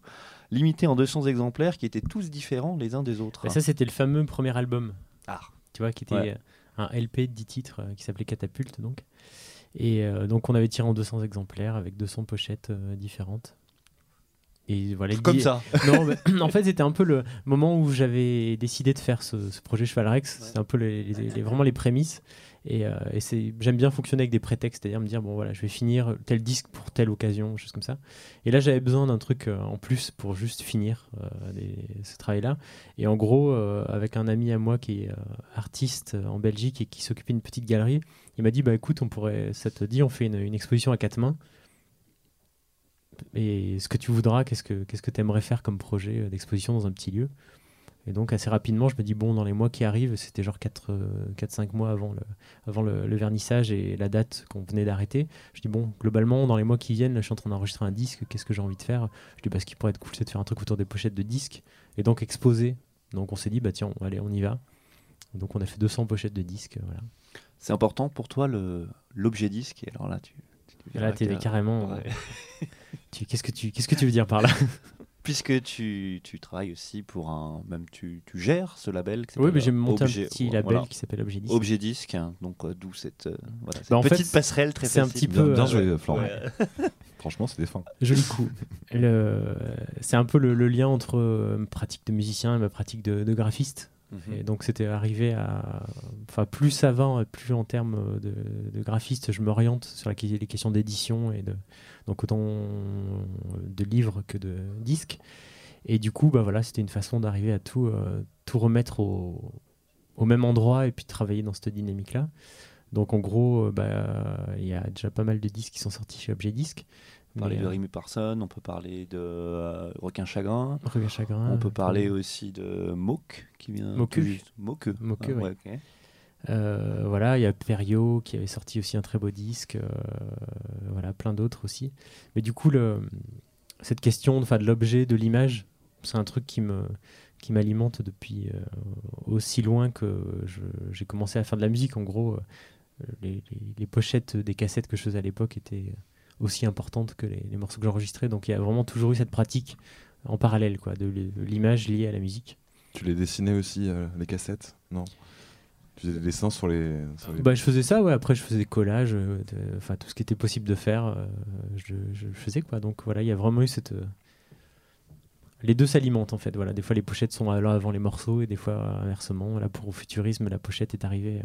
limité en 200 exemplaires qui étaient tous différents les uns des autres. Et ça, c'était le fameux premier album. Ah. Tu vois, qui était Ouais. euh, un LP de 10 titres euh, qui s'appelait Catapulte, donc. Et euh, donc, on avait tiré en 200 exemplaires avec 200 pochettes différentes. Et voilà, Comme ça. Non, mais en fait, c'était un peu le moment où j'avais décidé de faire ce, ce projet Cheval Rex. C'était un peu les, les- les- vraiment les prémices. Et, euh, et c'est, j'aime bien fonctionner avec des prétextes, c'est-à-dire me dire bon voilà, je vais finir tel disque pour telle occasion, choses comme ça. Et là, j'avais besoin d'un truc euh, en plus pour juste finir euh, des- ce travail-là. Et en gros, euh, avec un ami à moi qui est euh, artiste en Belgique et qui s'occupait d'une petite galerie, il m'a dit bah écoute, on pourrait, ça te dit, on fait une, une exposition à quatre mains. Et ce que tu voudras, qu'est-ce que qu'est-ce que tu aimerais faire comme projet euh, d'exposition dans un petit lieu? Et donc assez rapidement, je me dis bon, dans les mois qui arrivent, c'était genre 4-5 mois avant, le, avant le, vernissage et la date qu'on venait d'arrêter. Je dis bon, globalement, dans les mois qui viennent, là, je suis en train d'enregistrer un disque, qu'est-ce que j'ai envie de faire? Je dis bah ce qui pourrait être cool, c'est de faire un truc autour des pochettes de disques et donc exposer. Donc on s'est dit bah tiens, allez, on y va. Donc on a fait 200 pochettes de disques, voilà. C'est important pour toi l'objet disque? Alors là, tu. Tu Là, t'es carrément. Ouais. tu- qu'est-ce que tu qu'est-ce que tu veux dire par là? Puisque tu, tu travailles aussi pour un. Même tu, tu gères ce label. qui Oui, mais j'ai monté Objet- un petit voilà. label qui s'appelle Objet Disque. Objet Disque, hein, donc euh, d'où cette, euh, voilà, cette Bah, fait, petite passerelle très c'est un petit peu, Bien, bien euh, joué, Florent. Ouais. Franchement, c'était fin. Joli coup. Le- C'est un peu le, le lien entre euh, ma pratique de musicien et ma pratique de, de graphiste. Mhm. Et donc c'était arrivé à... Enfin, plus ça va, plus en termes de, graphiste, je m'oriente sur les questions d'édition et. Donc autant de livres que de disques. Et du coup, bah voilà, c'était une façon d'arriver à tout, euh, tout remettre au, au même endroit et puis de travailler dans cette dynamique-là. Donc en gros, euh, bah, il y a déjà pas mal de disques qui sont sortis chez Objet Disque. On peut parler de Rémi Parson, on peut parler de euh, Requin Chagrin. Requin Chagrin, On peut parler aussi de Moque qui vient. Moque. Moque. Moque, Ah, ouais. Euh, voilà, il y a Perio qui avait sorti aussi un très beau disque, euh, voilà, plein d'autres aussi. Mais du coup, le, cette question de l'objet, de l'image, c'est un truc qui me qui m'alimente depuis aussi loin que j'ai commencé à faire de la musique. En gros, les, les- les pochettes des cassettes que je faisais à l'époque étaient aussi importantes que les, les morceaux que j'enregistrais. Donc il y a vraiment toujours eu cette pratique en parallèle, quoi, de l'image liée à la musique. Tu les dessinais aussi, euh, les cassettes? Non Tu faisais des dessins sur les. sur les- Bah, je faisais ça, ouais. Après, je faisais des collages, euh, enfin tout ce qui était possible de faire, euh, je, je faisais quoi. Donc voilà, il y a vraiment eu cette. Les deux s'alimentent en fait. Voilà, des fois les pochettes sont là avant les morceaux et des fois inversement. Là pour au futurisme, la pochette est arrivée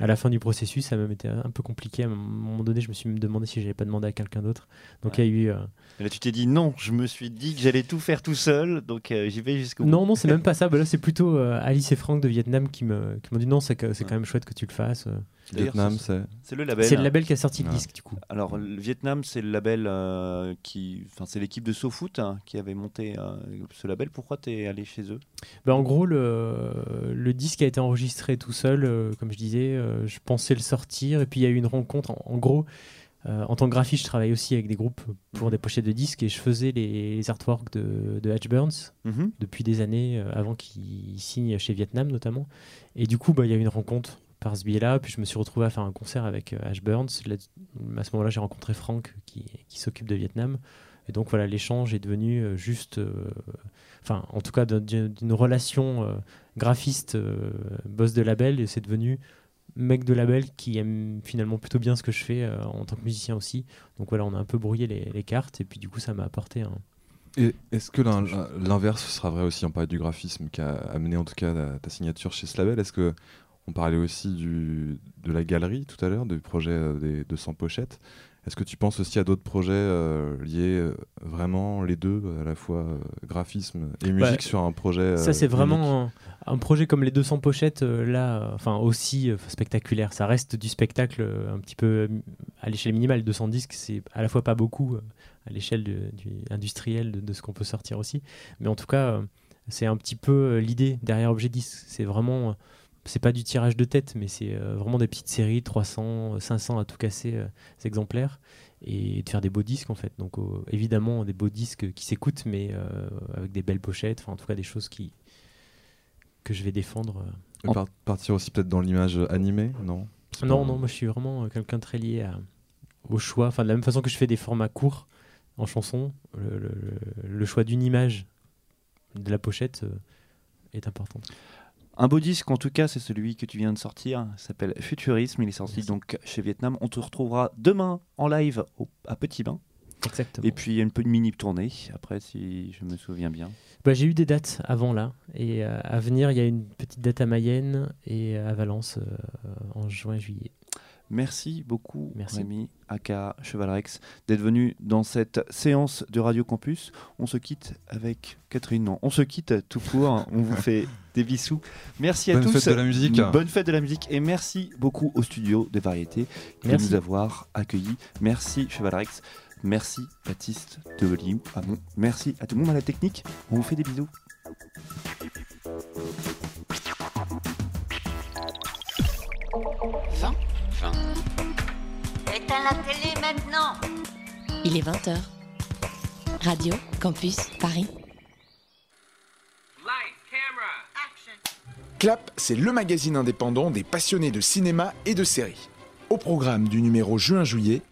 à la fin du processus, ça m'a même été un peu compliqué. À un moment donné, je me suis même demandé si j'avais pas demandé à quelqu'un d'autre. Donc il y a eu. euh, Et là, tu t'es dit non, je me suis dit que j'allais tout faire tout seul, donc euh, j'y vais jusqu'au bout. Non, non, c'est même pas ça. Bah là, c'est plutôt euh, Alice et Franck de Vietnam qui me- qui m'ont dit non, c'est c'est quand même chouette que tu le fasses. Vietnam, c'est- c'est. Le label. C'est le label qui a sorti le Ouais. disque, du coup. Alors, le Vietnam, c'est le label euh, qui. Enfin, c'est l'équipe de SoFoot hein, qui avait monté euh, ce label. Pourquoi t'es allé chez eux? Bah, en gros, le, le disque a été enregistré tout seul, euh, comme je disais. euh, je pensais le sortir, et puis il y a eu une rencontre. En, en gros, euh, en tant que graphiste, je travaille aussi avec des groupes pour des pochettes de disques, et je faisais les, les artworks de, de Hatch Burns Mhm. depuis des années, euh, avant qu'il signe chez Vietnam notamment. Et du coup, bah, il y a eu une rencontre par ce biais-là, puis je me suis retrouvé à faire un concert avec euh, Ash Burns. À ce moment-là, j'ai rencontré Franck qui, qui s'occupe de Vietnam. Et donc voilà, l'échange est devenu euh, juste, euh, enfin en tout cas d'un- d'une relation euh, graphiste, euh, boss de label, et c'est devenu mec de label qui aime finalement plutôt bien ce que je fais en tant que musicien aussi. Donc voilà, on a un peu brouillé les, les cartes, et puis du coup ça m'a apporté un... Et est-ce que l'in- l'inverse sera vrai aussi On parlait du graphisme qui a amené en tout cas ta, ta signature chez ce label? Est-ce que on parlait aussi du, de la galerie tout à l'heure, du projet euh, des 200 pochettes Est-ce que tu penses aussi à d'autres projets euh, liés euh, vraiment les deux, à la fois euh, graphisme et musique Bah, sur un projet Ça, euh, c'est vraiment un, un projet comme les 200 pochettes, euh, là, euh, enfin aussi euh, spectaculaire. Ça reste du spectacle euh, un petit peu euh, à l'échelle minimale. 200 disques, c'est à la fois pas beaucoup euh, à l'échelle du industrielle de, de ce qu'on peut sortir aussi. Mais en tout cas, euh, c'est un petit peu euh, l'idée derrière Objet 10. C'est vraiment. Euh, c'est pas du tirage de tête, mais c'est euh, vraiment des petites séries, 300, 500 à tout casser euh, exemplaires, et de faire des beaux disques en fait. Donc euh, évidemment des beaux disques qui s'écoutent, mais euh, avec des belles pochettes, enfin en tout cas des choses qui que je vais défendre. euh. Par- partir aussi peut-être dans l'image animée, non? Non, non, moi je suis vraiment euh, quelqu'un très lié à- au choix. Enfin, de la même façon que je fais des formats courts en chanson, le, le- le- le choix d'une image de la pochette euh, est important. Un beau disque, en tout cas, c'est celui que tu viens de sortir. Il s'appelle Futurisme. Il est sorti Merci. donc chez Vietnam. On te retrouvera demain en live au- à Petit Bain. Exactement. Et puis, il y a une petite mini tournée, après, si je me souviens bien. Bah, j'ai eu des dates avant là, et euh, à venir, il y a une petite date à Mayenne et à Valence euh, en juin-juillet. Merci beaucoup, Merci. Rémi, aka Chevalrex, d'être venu dans cette séance de Radio Campus. On se quitte avec Catherine. Non, on se quitte tout court. on vous fait des bisous. Merci à Bonne tous. fête de la musique. Bonne fête de la musique. Et merci beaucoup au studio des variétés de nous avoir accueillis. Merci, Chevalrex. Merci, Baptiste de Hamon. Merci à tout le monde à la technique. On vous fait des bisous. Éteins la télé maintenant Il est 20h. Radio Campus Paris. Clap, c'est le magazine indépendant des passionnés de cinéma et de séries. Au programme du numéro juin-juillet,